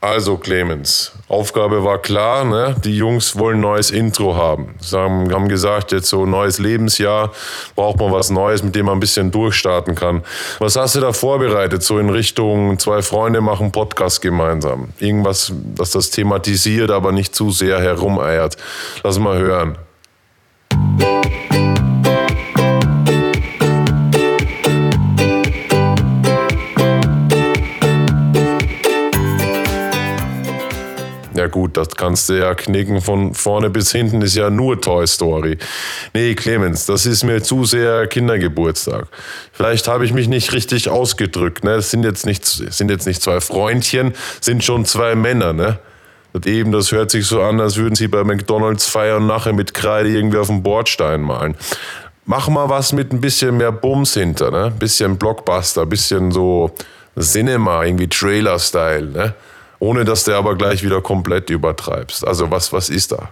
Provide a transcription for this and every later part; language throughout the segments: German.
Also Clemens, Aufgabe war klar, ne? die Jungs wollen neues Intro haben. Sie haben, haben gesagt, jetzt so neues Lebensjahr, braucht man was Neues, mit dem man ein bisschen durchstarten kann. Was hast du da vorbereitet, so in Richtung zwei Freunde machen Podcast gemeinsam? Irgendwas, das das thematisiert, aber nicht zu sehr herumeiert. Lass mal hören. Ja gut, das kannst du ja knicken von vorne bis hinten, ist ja nur Toy Story. Nee, Clemens, das ist mir zu sehr Kindergeburtstag. Vielleicht habe ich mich nicht richtig ausgedrückt. Ne? Das sind jetzt nicht, sind jetzt nicht zwei Freundchen, sind schon zwei Männer. Ne? Das eben, das hört sich so an, als würden sie bei McDonalds feiern und nachher mit Kreide irgendwie auf dem Bordstein malen. Mach mal was mit ein bisschen mehr Bums hinter, ne? Bisschen Blockbuster, bisschen so Cinema, irgendwie Trailer-Style, ne? Ohne dass du aber gleich wieder komplett übertreibst. Also was, was ist da?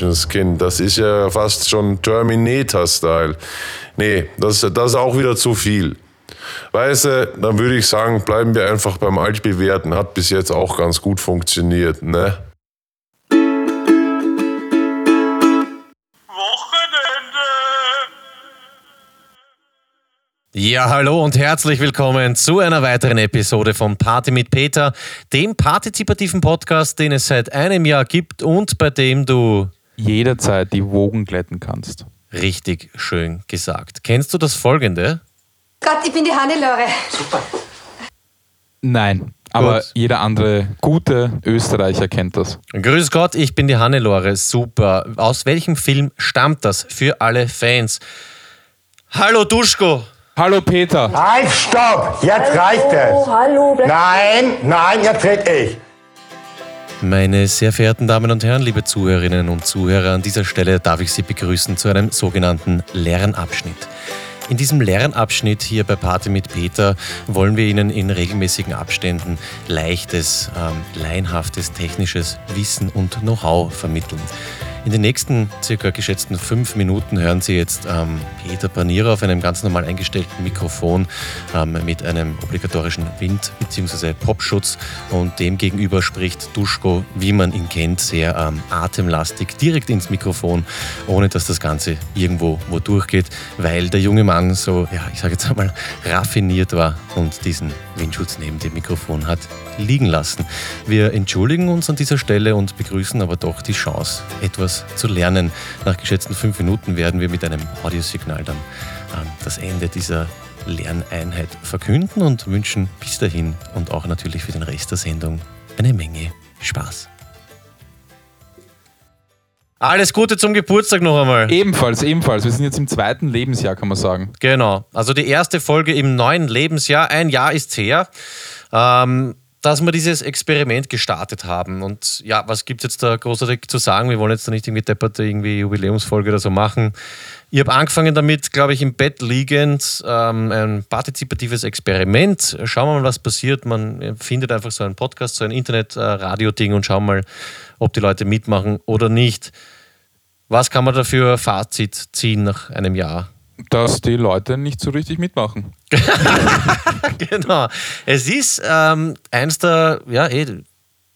Menschenskind, das ist ja fast schon Terminator-Style. Nee, das, das ist auch wieder zu viel. Weißt du, dann würde ich sagen, bleiben wir einfach beim Altbewährten. Hat bis jetzt auch ganz gut funktioniert, ne? Ja, hallo und herzlich willkommen zu einer weiteren Episode von Party mit Peter, dem partizipativen Podcast, den es seit einem Jahr gibt und bei dem du jederzeit die Wogen glätten kannst. Richtig schön gesagt. Kennst du das folgende? Gott, ich bin die Hannelore. Super. Nein, aber Gut. jeder andere gute Österreicher kennt das. Grüß Gott, ich bin die Hannelore. Super. Aus welchem Film stammt das für alle Fans? Hallo Duschko. Hallo Peter. Halt, stopp! Jetzt hallo, reicht es. Hallo, Nein, nein, jetzt red ich. Meine sehr verehrten Damen und Herren, liebe Zuhörerinnen und Zuhörer, an dieser Stelle darf ich Sie begrüßen zu einem sogenannten Lernabschnitt. In diesem Lernabschnitt hier bei Party mit Peter wollen wir Ihnen in regelmäßigen Abständen leichtes, ähm, laienhaftes technisches Wissen und Know-how vermitteln. In den nächsten circa geschätzten fünf Minuten hören Sie jetzt ähm, Peter Panierer auf einem ganz normal eingestellten Mikrofon ähm, mit einem obligatorischen Wind- bzw. Popschutz und dem gegenüber spricht Duschko, wie man ihn kennt, sehr ähm, atemlastig direkt ins Mikrofon, ohne dass das Ganze irgendwo wo durchgeht, weil der junge Mann so, ja, ich sage jetzt einmal, raffiniert war und diesen Windschutz neben dem Mikrofon hat liegen lassen. Wir entschuldigen uns an dieser Stelle und begrüßen aber doch die Chance, etwas zu lernen. Nach geschätzten fünf Minuten werden wir mit einem Audiosignal dann ähm, das Ende dieser Lerneinheit verkünden und wünschen bis dahin und auch natürlich für den Rest der Sendung eine Menge Spaß. Alles Gute zum Geburtstag noch einmal. Ebenfalls, ebenfalls. Wir sind jetzt im zweiten Lebensjahr, kann man sagen. Genau. Also die erste Folge im neuen Lebensjahr. Ein Jahr ist her. Ähm, dass wir dieses Experiment gestartet haben. Und ja, was gibt es jetzt da großartig zu sagen? Wir wollen jetzt da nicht irgendwie depperte irgendwie Jubiläumsfolge oder so machen. Ich habe angefangen damit, glaube ich, im Bett liegend, ähm, ein partizipatives Experiment. Schauen wir mal, was passiert. Man findet einfach so einen Podcast, so ein Internet-Radio-Ding und schauen mal, ob die Leute mitmachen oder nicht. Was kann man dafür Fazit ziehen nach einem Jahr? Dass die Leute nicht so richtig mitmachen. genau. Es ist ähm, eins der, ja, eh,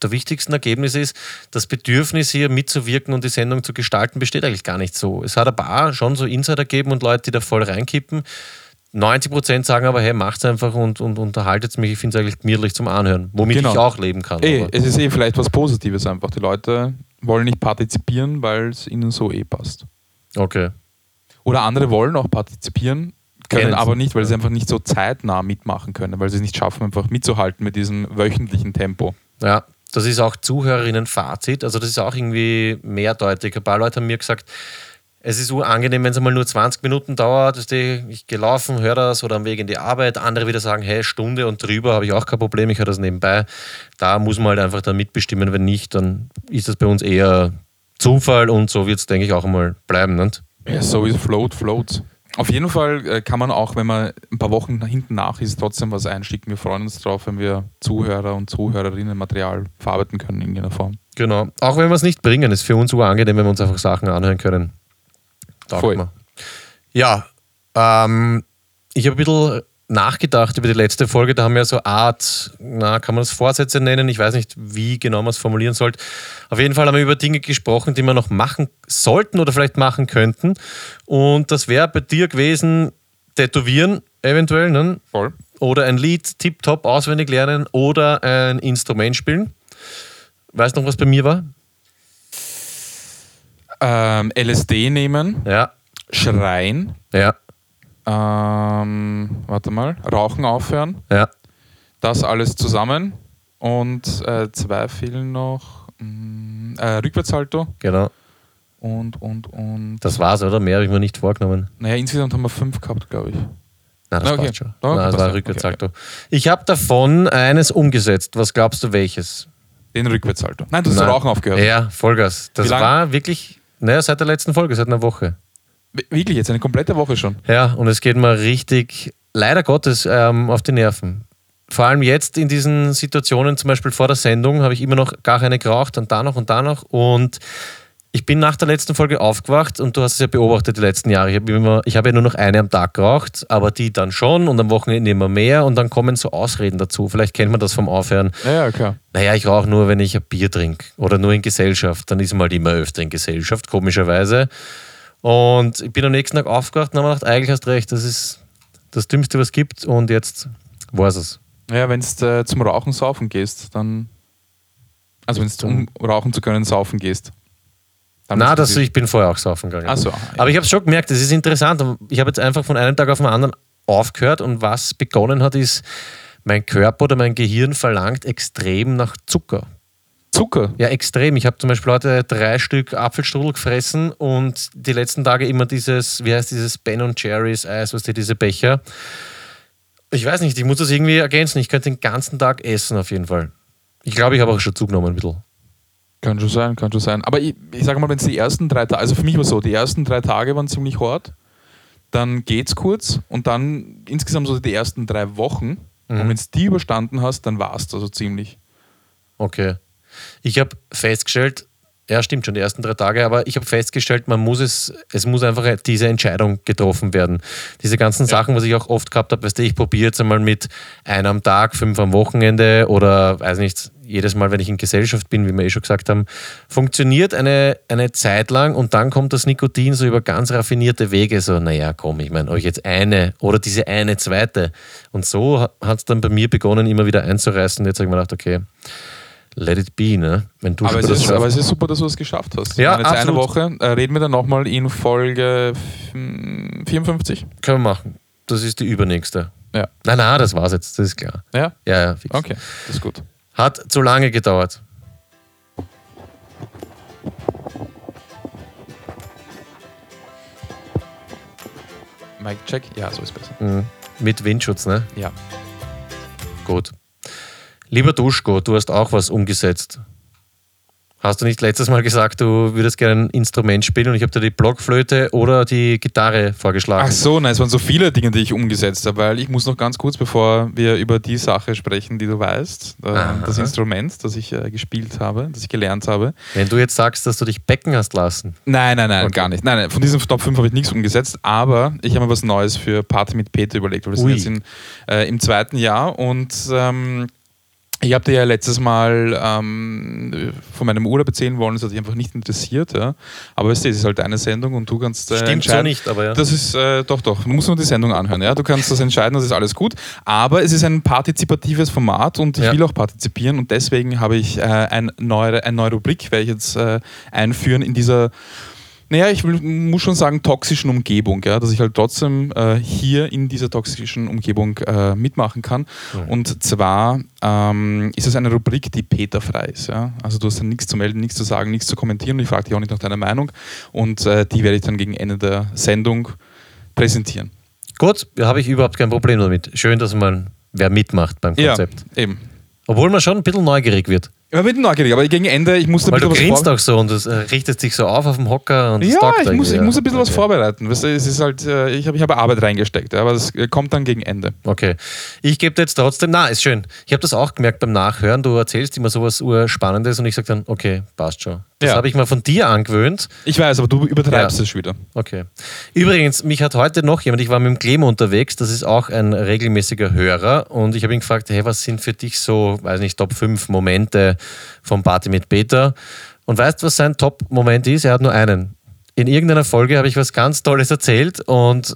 der wichtigsten Ergebnisse ist, das Bedürfnis hier mitzuwirken und die Sendung zu gestalten besteht eigentlich gar nicht so. Es hat ein paar schon so Insider gegeben und Leute, die da voll reinkippen. 90 Prozent sagen aber, hey, macht's einfach und, und unterhaltet mich. Ich finde es eigentlich gemütlich zum Anhören, womit genau. ich auch leben kann. Ey, es ist eh vielleicht was Positives einfach. Die Leute wollen nicht partizipieren, weil es ihnen so eh passt. Okay. Oder andere wollen auch partizipieren, können aber nicht, weil sie einfach nicht so zeitnah mitmachen können, weil sie es nicht schaffen, einfach mitzuhalten mit diesem wöchentlichen Tempo. Ja, das ist auch Zuhörerinnen-Fazit. Also, das ist auch irgendwie mehrdeutig. Ein paar Leute haben mir gesagt, es ist angenehm, wenn es mal nur 20 Minuten dauert. Ich gehe laufen, höre das oder am Weg in die Arbeit. Andere wieder sagen, hey, Stunde und drüber habe ich auch kein Problem, ich höre das nebenbei. Da muss man halt einfach dann mitbestimmen. Wenn nicht, dann ist das bei uns eher Zufall und so wird es, denke ich, auch mal bleiben. Nicht? Ja, so ist Float, Floats. Auf jeden Fall äh, kann man auch, wenn man ein paar Wochen hinten nach ist, trotzdem was einschicken. Wir freuen uns drauf, wenn wir Zuhörer und Zuhörerinnen Material verarbeiten können in irgendeiner Form. Genau. Auch wenn wir es nicht bringen, ist für uns sogar angenehm, wenn wir uns einfach Sachen anhören können. Taugt Voll. mir. Ja, ähm, ich habe ein bisschen nachgedacht über die letzte Folge. Da haben wir so Art, na, kann man das Vorsätze nennen? Ich weiß nicht, wie genau man es formulieren sollte. Auf jeden Fall haben wir über Dinge gesprochen, die wir noch machen sollten oder vielleicht machen könnten. Und das wäre bei dir gewesen, tätowieren eventuell, ne? Voll. oder ein Lied tiptop auswendig lernen oder ein Instrument spielen. Weißt du noch, was bei mir war? Ähm, LSD nehmen, Ja, schreien, ja, ähm, warte mal, rauchen aufhören, ja. das alles zusammen und äh, zwei fehlen noch, mh, äh, Rückwärtssalto Genau. und, und, und, Das war's, oder? Mehr habe ich mir nicht vorgenommen. naja, insgesamt haben wir fünf gehabt, glaube ich. Nein, das Okay. passt schon. Okay, Nein, das war. Rückwärtssalto. Ich habe davon eines umgesetzt. Was glaubst du, welches? Den Rückwärtssalto. Nein, du hast Nein. Rauchen aufgehört. Ja, Vollgas. Das war wirklich, naja, seit der letzten Folge, seit einer Woche. Wirklich jetzt, eine komplette Woche schon. Ja, und es geht mir richtig, leider Gottes, ähm, auf die Nerven. Vor allem jetzt in diesen Situationen, zum Beispiel vor der Sendung, habe ich immer noch gar keine geraucht und da noch und da noch. Und ich bin nach der letzten Folge aufgewacht und du hast es ja beobachtet die letzten Jahre. Ich habe immer, ich habe ja nur noch eine am Tag geraucht, aber die dann schon und am Wochenende immer mehr und dann kommen so Ausreden dazu. Vielleicht kennt man das vom Aufhören. Ja, ja, klar. Naja, ich rauche nur, wenn ich ein Bier trinke oder nur in Gesellschaft. Dann ist man halt immer öfter in Gesellschaft, komischerweise. Und ich bin am nächsten Tag aufgewacht und habe mir gedacht, eigentlich hast du recht, das ist das Dümmste, was es gibt. Und jetzt war es. Ja, wenn du äh, zum Rauchen saufen gehst, dann. Also, wenn du um rauchen zu können, saufen gehst. Na, du das, ich bin vorher auch saufen gegangen. Ach so, Aber ich habe es schon gemerkt, es ist interessant. Ich habe jetzt einfach von einem Tag auf den anderen aufgehört und was begonnen hat, ist, mein Körper oder mein Gehirn verlangt extrem nach Zucker. Zucker. Ja, extrem. Ich habe zum Beispiel heute drei Stück Apfelstrudel gefressen und die letzten Tage immer dieses, wie heißt dieses Ben und Jerry's Eis, was die diese Becher. Ich weiß nicht, ich muss das irgendwie ergänzen. Ich könnte den ganzen Tag essen auf jeden Fall. Ich glaube, ich habe auch schon zugenommen ein bisschen. Kann schon sein, kann schon sein. Aber ich, ich sage mal, wenn es die ersten drei Tage, also für mich war es so, die ersten drei Tage waren ziemlich hart, dann geht's kurz und dann insgesamt so die ersten drei Wochen. Und wenn du die überstanden hast, dann war es also ziemlich. Okay. Ich habe festgestellt, ja, stimmt schon, die ersten drei Tage, aber ich habe festgestellt, man muss es, es muss einfach diese Entscheidung getroffen werden. Diese ganzen Sachen, was ich auch oft gehabt habe, weißt du, ich probiere jetzt einmal mit einem am Tag, fünf am Wochenende oder weiß nicht, jedes Mal, wenn ich in Gesellschaft bin, wie wir eh schon gesagt haben, funktioniert eine, eine Zeit lang und dann kommt das Nikotin so über ganz raffinierte Wege, so, naja, komm, ich meine, euch jetzt eine oder diese eine zweite. Und so hat es dann bei mir begonnen, immer wieder einzureißen. Jetzt habe ich mir gedacht, okay, let it be, ne? Wenn du Aber es, ist, schaffst. aber es ist super, dass du es geschafft hast. Ja, meine, jetzt eine absolut. Woche. Äh, reden wir dann nochmal in Folge mm, 54. Können wir machen. Das ist die übernächste. Ja. Nein, nein, das war's jetzt, das ist klar. Ja? Ja, ja, fix. Okay, das ist gut. Hat zu lange gedauert. Mic check? Ja, so ist besser. Mhm. Mit Windschutz, ne? Ja. Gut. Lieber Duschko, du hast auch was umgesetzt. Hast du nicht letztes Mal gesagt, du würdest gerne ein Instrument spielen und ich habe dir die Blockflöte oder die Gitarre vorgeschlagen? Ach so, nein, es waren so viele Dinge, die ich umgesetzt habe, weil ich muss noch ganz kurz, bevor wir über die Sache sprechen, die du weißt, äh, Aha. das Instrument, das ich äh, gespielt habe, das ich gelernt habe. Wenn du jetzt sagst, dass du dich becken hast lassen. Nein, nein, nein, Okay. gar nicht. Nein, nein, von diesen Top 5 habe ich nichts umgesetzt, aber ich habe mir was Neues für Party mit Peter überlegt, weil wir Ui. sind jetzt in, äh, im zweiten Jahr und ähm, ich habe dir ja letztes Mal ähm, von meinem Urlaub erzählen wollen, das hat dich einfach nicht interessiert, ja. aber weißt du, es ist halt deine Sendung und du kannst äh, Stimmt so entscheiden. nicht, aber ja. Das ist äh, doch, doch. Du musst nur die Sendung anhören. Ja? Du kannst das entscheiden, das ist alles gut. Aber es ist ein partizipatives Format und ich Ja. will auch partizipieren und deswegen habe ich äh, ein neue, eine neue Rubrik, werde ich jetzt äh, einführen in dieser. Naja, ich muss schon sagen, toxischen Umgebung, ja, dass ich halt trotzdem äh, hier in dieser toxischen Umgebung äh, mitmachen kann. Und zwar ähm, ist es eine Rubrik, die peterfrei ist. Ja? Also du hast dann nichts zu melden, nichts zu sagen, nichts zu kommentieren. Und ich frage dich auch nicht nach deiner Meinung. Und äh, die werde ich dann gegen Ende der Sendung präsentieren. Gut, da habe ich überhaupt kein Problem damit. Schön, dass man wer mitmacht beim Konzept. Ja, eben. Obwohl man schon ein bisschen neugierig wird. Ja, bin neugierig, aber gegen Ende, ich musste ein Weil du bisschen was grinst auch so und es äh, richtet dich so auf auf dem Hocker und Ja, ich muss, ich muss ein bisschen was Okay. vorbereiten. Weißt du, es ist halt, äh, ich habe ich hab Arbeit reingesteckt, aber das äh, kommt dann gegen Ende. Okay. Ich gebe dir jetzt trotzdem, na, ist schön. Ich habe das auch gemerkt beim Nachhören. Du erzählst immer sowas Urspannendes und ich sage dann, okay, passt schon. Das Ja. habe ich mal von dir angewöhnt. Ich weiß, aber du übertreibst Ja. es wieder. Okay. Übrigens, mich hat heute noch jemand, ich war mit dem Clemo unterwegs, das ist auch ein regelmäßiger Hörer und ich habe ihn gefragt, hey, was sind für dich so, weiß nicht, Top 5 Momente vom Party mit Peter? Und weißt du, was sein Top-Moment ist? Er hat nur einen. In irgendeiner Folge habe ich was ganz Tolles erzählt und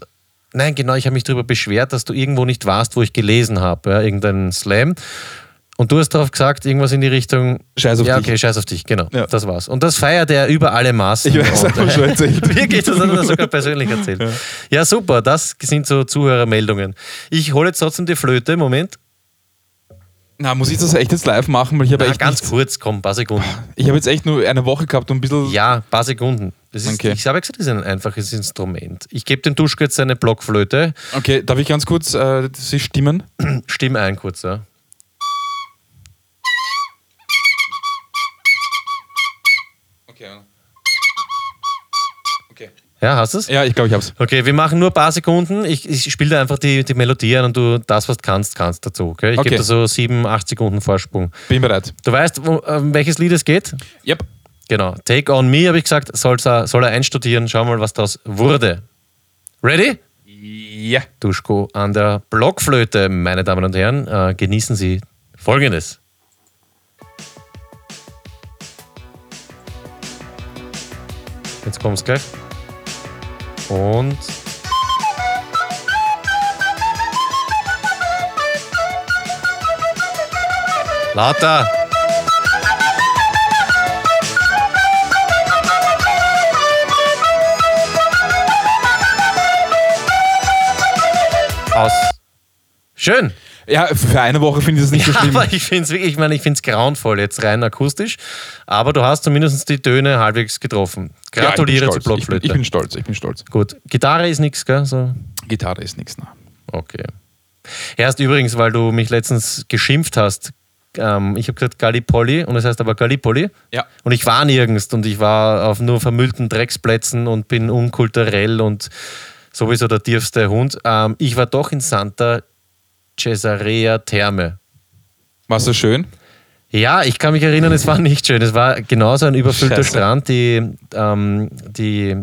nein, genau, ich habe mich darüber beschwert, dass du irgendwo nicht warst, wo ich gelesen habe, ja, irgendeinen Slam. Und du hast darauf gesagt, irgendwas in die Richtung. Scheiß auf ja, dich. okay, scheiß auf dich, genau. Ja. Das war's. Und das feiert er über alle Maßen. Ich weiß, Und, schon erzählt. Wirklich, das hat er sogar persönlich erzählt. Ja. super, das sind so Zuhörermeldungen. Ich hole jetzt trotzdem die Flöte, Moment. Na, muss ich das echt jetzt live machen? Weil ich habe Na, echt ganz nichts- kurz, komm, ein paar Sekunden. Ich habe jetzt echt nur eine Woche gehabt und ein bisschen. Ja, ein paar Sekunden. Das ist, Okay. Ich habe gesagt, das ist ein einfaches Instrument. Ich gebe dem Duschko jetzt eine Blockflöte. Okay, darf ich ganz kurz äh, sie stimmen? Stimm ein kurz, ja. Ja, hast du es? Ja, ich glaube, ich hab's. Okay, wir machen nur ein paar Sekunden. Ich, ich spiele da einfach die, die Melodie an und du das, was du kannst, kannst dazu. Okay? Ich Okay. gebe da so sieben, acht Sekunden Vorsprung. Bin bereit. Du weißt, wo, um welches Lied es geht? Yep. Genau. Take on Me, habe ich gesagt, soll's er, soll er einstudieren. Schau mal, was das wurde. Ready? Ja. Duschko an der Blockflöte, meine Damen und Herren. Äh, genießen Sie Folgendes. Jetzt kommt's gleich. Und. Lauter! Aus. Schön. Ja, für eine Woche finde ich das nicht so Ja, schlimm. aber ich finde es wirklich, ich meine, ich finde es grauenvoll, jetzt rein akustisch. Aber du hast zumindest die Töne halbwegs getroffen. Gratuliere ja, zur ich bin stolz. Blockflöte. Ich, bin stolz, ich bin stolz. Gut. Gitarre ist nichts, gell? So. Gitarre ist nichts. Ne? Okay. Erst übrigens, weil du mich letztens geschimpft hast. Ähm, ich habe gesagt Gallipoli und es heißt aber Gallipoli. Ja. Und ich war nirgends und ich war auf nur vermüllten Drecksplätzen und bin unkulturell und sowieso der tiefste Hund. Ähm, ich war doch in Santa Cesarea Terme. Warst du schön? Ja, ich kann mich erinnern, es war nicht schön. Es war genauso ein überfüllter Scheiße. Strand. Die, ähm, die,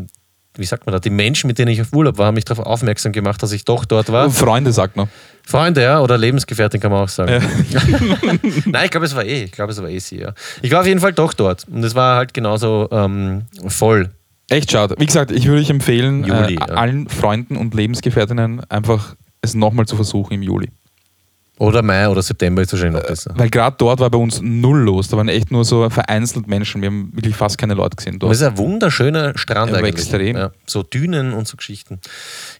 wie sagt man da, die Menschen, mit denen ich auf Urlaub war, haben mich darauf aufmerksam gemacht, dass ich doch dort war. Freunde, sagt man. Freunde, ja, oder Lebensgefährtin kann man auch sagen. Ja. Nein, ich glaube, es war eh, ich glaube, es war eh sie, ja. Ich war auf jeden Fall doch dort und es war halt genauso ähm, voll. Echt schade. Wie gesagt, ich würde euch empfehlen, Juli, äh, ja. allen Freunden und Lebensgefährtinnen einfach es nochmal zu versuchen im Juli. Oder Mai oder September ist wahrscheinlich noch besser. Weil gerade dort war bei uns null los. Da waren echt nur so vereinzelt Menschen. Wir haben wirklich fast keine Leute gesehen dort. ist ein wunderschöner Strand aber eigentlich. extrem. Ja, so Dünen und so Geschichten.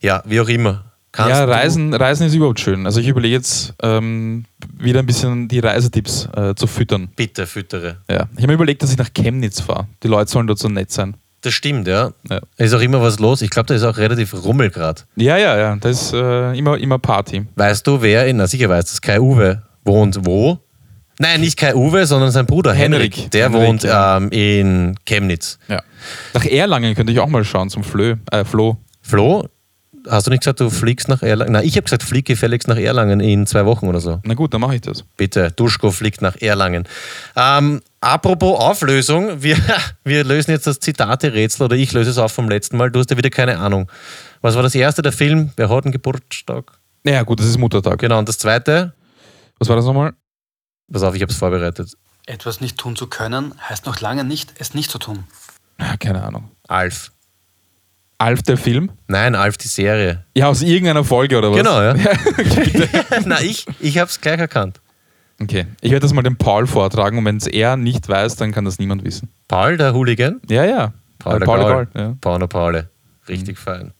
Ja, wie auch immer. Kannst Ja, Reisen, Reisen ist überhaupt schön. Also ich überlege jetzt ähm, wieder ein bisschen die Reisetipps äh, zu füttern. Bitte füttere. Ja. Ich habe mir überlegt, dass ich nach Chemnitz fahre. Die Leute sollen dort so nett sein. Das stimmt, ja. Ja. Ist auch immer was los. Ich glaube, da ist auch relativ Rummel gerade. Ja, ja, ja. Das ist äh, immer, immer Party. Weißt du, wer in, na sicher weiß das, Kai Uwe wohnt wo? Nein, nicht Kai Uwe, sondern sein Bruder Henrik. Henrik. Der Henrik, wohnt ja. ähm, in Chemnitz. Ja. Nach Erlangen könnte ich auch mal schauen zum Flö, äh, Flo. Flo, hast du nicht gesagt, du fliegst nach Erlangen? Nein, ich habe gesagt, flieg gefälligst nach Erlangen in zwei Wochen oder so. Na gut, dann mache ich das. Bitte, Duschko fliegt nach Erlangen. Ähm, apropos Auflösung, wir, wir lösen jetzt das Zitate-Rätsel oder ich löse es auf vom letzten Mal. Du hast ja wieder keine Ahnung. Was war das erste, der Film? Wer hat einen Geburtstag? Naja, gut, das ist Muttertag. Genau, und das zweite? Was war das nochmal? Pass auf, ich habe es vorbereitet. Etwas nicht tun zu können, heißt noch lange nicht, es nicht zu tun. Keine Ahnung. Alf. Alf der Film? Nein, Alf die Serie. Ja, aus irgendeiner Folge oder was? Genau, ja. Na, ich, ich habe es gleich erkannt. Okay, ich werde das mal dem Paul vortragen und wenn es er nicht weiß, dann kann das niemand wissen. Paul, der Hooligan? Ja, ja. Paul, der Paul. Gaul, ja. Paul, Paule. Richtig fein.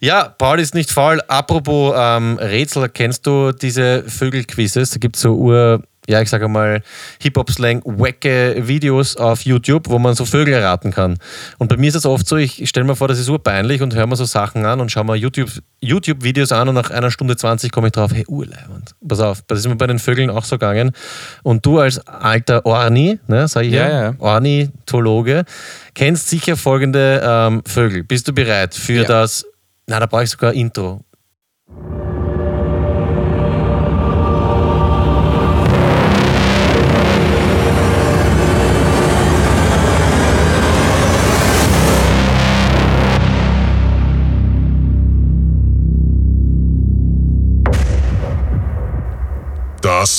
Ja, Paul ist nicht faul. Apropos ähm, Rätsel, kennst du diese Vögelquizzes? Da gibt es so Ur, ja, ich sage mal, Hip-Hop-Slang, wacke Videos auf YouTube, wo man so Vögel erraten kann. Und bei mir ist es oft so, ich stelle mir vor, das ist urpeinlich und höre mir so Sachen an und schaue mir YouTube-Videos YouTube an und nach einer Stunde 20 komme ich drauf, hey, urleibend. Pass auf, das ist mir bei den Vögeln auch so gegangen. Und du als alter Orni, ne, sag ich Ja, ja, ja. Ornithologe, kennst sicher folgende ähm, Vögel. Bist du bereit für Ja. das, na, da brauche ich sogar ein Intro.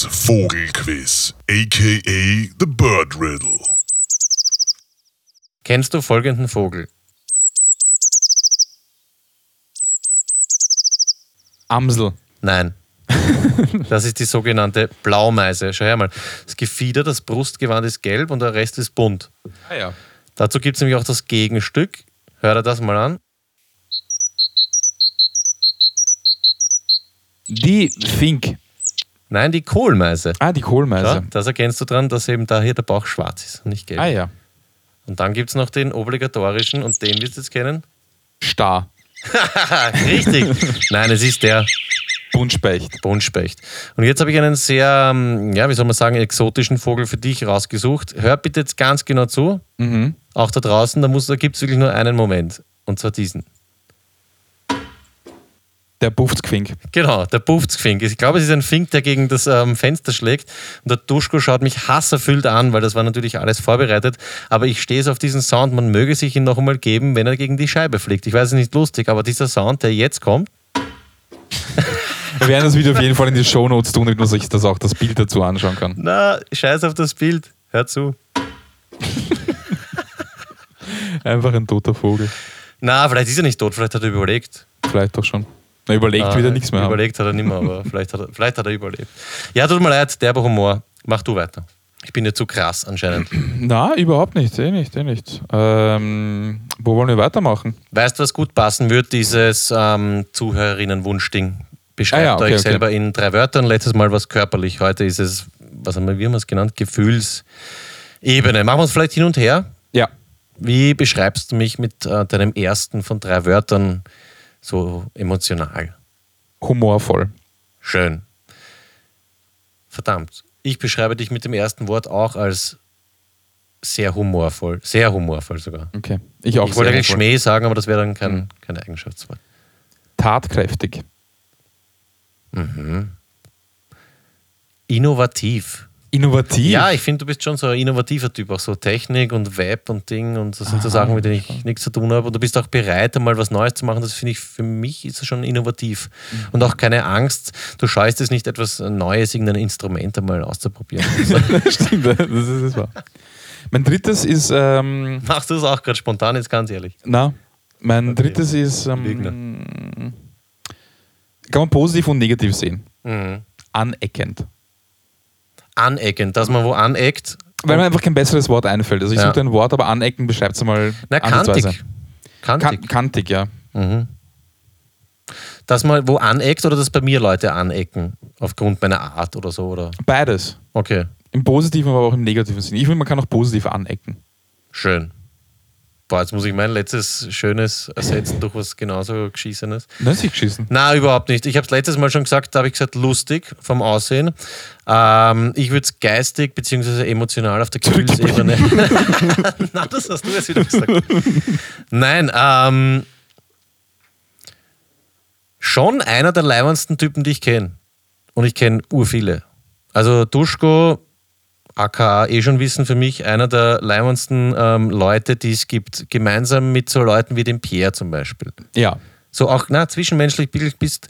Das Vogelquiz, aka The Bird Riddle. Kennst du folgenden Vogel? Amsel. Nein. Das ist die sogenannte Blaumeise. Schau her mal. Das Gefieder, das Brustgewand ist gelb und der Rest ist bunt. Ah ja. Dazu gibt es nämlich auch das Gegenstück. Hör dir das mal an. Die Fink. Nein, die Kohlmeise. Ah, die Kohlmeise. Ja, das erkennst du dran, dass eben da hier der Bauch schwarz ist und nicht gelb. Ah ja. Und dann gibt es noch den obligatorischen und den wirst du jetzt kennen. Star. Richtig. Nein, es ist der Buntspecht. Buntspecht. Und jetzt habe ich einen sehr, ähm, ja, wie soll man sagen, exotischen Vogel für dich rausgesucht. Hör bitte jetzt ganz genau zu. Mhm. Auch da draußen, da, muss- da gibt es wirklich nur einen Moment. Und zwar diesen. Der Buftfink. Genau, der Buftfink. Ich glaube, es ist ein Fink, der gegen das ähm, Fenster schlägt. Und der Duschko schaut mich hasserfüllt an, weil das war natürlich alles vorbereitet. Aber ich stehe so auf diesen Sound, man möge sich ihn noch einmal geben, wenn er gegen die Scheibe fliegt. Ich weiß, es ist nicht lustig, aber dieser Sound, der jetzt kommt, Wir werden das Video auf jeden Fall in die Shownotes tun, damit man sich das auch das Bild dazu anschauen kann. na, scheiß auf das Bild. Hör zu. Einfach ein toter Vogel. Na, vielleicht ist er nicht tot, vielleicht hat er überlegt. Vielleicht doch schon. Er überlegt Ah, wieder nichts mehr. Haben. Überlegt hat er nicht mehr, aber vielleicht hat, er, vielleicht hat er überlebt. Ja, tut mir leid, derber Humor. Mach du weiter. Ich bin ja zu krass anscheinend. Na, überhaupt nicht. Eh nicht, eh nicht. Ähm, wo wollen wir weitermachen? Weißt du, was gut passen wird, dieses ähm, Zuhörerinnen-Wunschding? Beschreibt Ah ja, okay, euch okay. selber in drei Wörtern. Letztes Mal was körperlich, heute ist es, was haben wir, wie haben wir es genannt? Gefühlsebene. Machen wir uns vielleicht hin und her. Ja. Wie beschreibst du mich mit äh, deinem ersten von drei Wörtern so emotional? Humorvoll. Schön. Verdammt. Ich beschreibe dich mit dem ersten Wort auch als sehr humorvoll. Sehr humorvoll sogar. Okay. Ich auch Ich wollte eigentlich. Schmäh sagen, aber das wäre dann kein, kein Eigenschaftswort. Tatkräftig. Innovativ. Innovativ. Ja, ich finde, du bist schon so ein innovativer Typ, auch so Technik und Web und Ding und das sind so Sachen, mit denen ich nichts zu tun habe. Und du bist auch bereit, einmal was Neues zu machen. Das finde ich, für mich ist das schon innovativ. Und auch keine Angst, du scheust es nicht, etwas Neues, irgendein Instrument einmal auszuprobieren. Stimmt, das ist es wahr. Mein drittes ist, ähm, Machst du das auch gerade spontan, jetzt ganz ehrlich? na, mein Okay. drittes ist, ähm, kann man positiv und negativ sehen. Mhm. Aneckend. Anecken, dass man wo aneckt. Weil mir einfach kein besseres Wort einfällt. Also ich Ja. suche ein Wort, aber anecken beschreibt es mal Na, kantig. Kantig. Kan kantig, ja. Mhm. Dass man wo aneckt oder dass bei mir Leute anecken, aufgrund meiner Art oder so, oder? Beides. Okay, Im positiven, aber auch im negativen Sinn. Ich finde, man kann auch positiv anecken. schön. Boah, jetzt muss ich mein letztes Schönes ersetzen durch was genauso Geschissenes. Nein, sich geschissen. Na, überhaupt nicht. Ich habe es letztes Mal schon gesagt, da habe ich gesagt, lustig vom Aussehen. Ähm, ich würde es geistig bzw. emotional auf der Gefühlsebene. Na, das hast du jetzt wieder gesagt. Nein, ähm, schon einer der leibendsten Typen, die ich kenne. Und ich kenne ur viele. Also Duschko, aka eh schon wissen für mich, einer der leibendsten ähm, Leute, die es gibt. Gemeinsam mit so Leuten wie dem Pierre zum Beispiel. Ja, So auch, na, zwischenmenschlich bist, bist,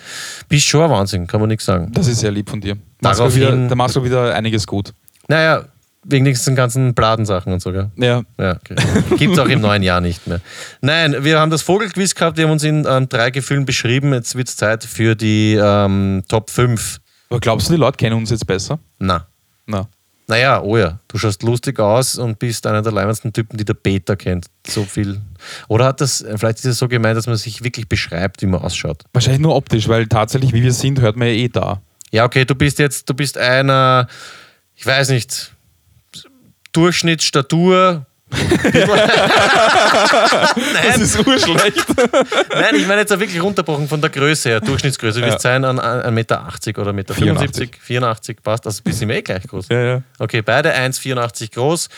bist schon ein Wahnsinn, kann man nichts sagen. das ist sehr lieb von dir. Du Daraufhin- wieder, da machst du wieder einiges gut. Naja, wegen diesen ganzen Bladensachen und so, gell? Ja, Ja, okay. Gibt es auch im neuen Jahr nicht mehr. Nein, wir haben das Vogelquiz gehabt, wir haben uns in ähm, drei Gefühlen beschrieben. Jetzt wird es Zeit für die ähm, Top 5. aber glaubst du, die Leute kennen uns jetzt besser? Na. Na. Naja, oh ja, du schaust lustig aus und bist einer der leibendsten Typen, die der Peter kennt. So viel. Oder hat das, vielleicht ist es so gemeint, dass man sich wirklich beschreibt, wie man ausschaut. Wahrscheinlich nur optisch, weil tatsächlich, wie wir sind, hört man ja eh da. Ja, okay, du bist jetzt, du bist einer, ich weiß nicht, Durchschnittsstatur. Das ist urschlecht. Nein, ich meine jetzt auch wirklich runterbrochen von der Größe her, Durchschnittsgröße. Du wirst sein an 1,80 Meter oder 1,74 Meter 84. 84 passt, also bist du mir eh gleich groß. Ja, ja. Okay, beide 1,84 groß.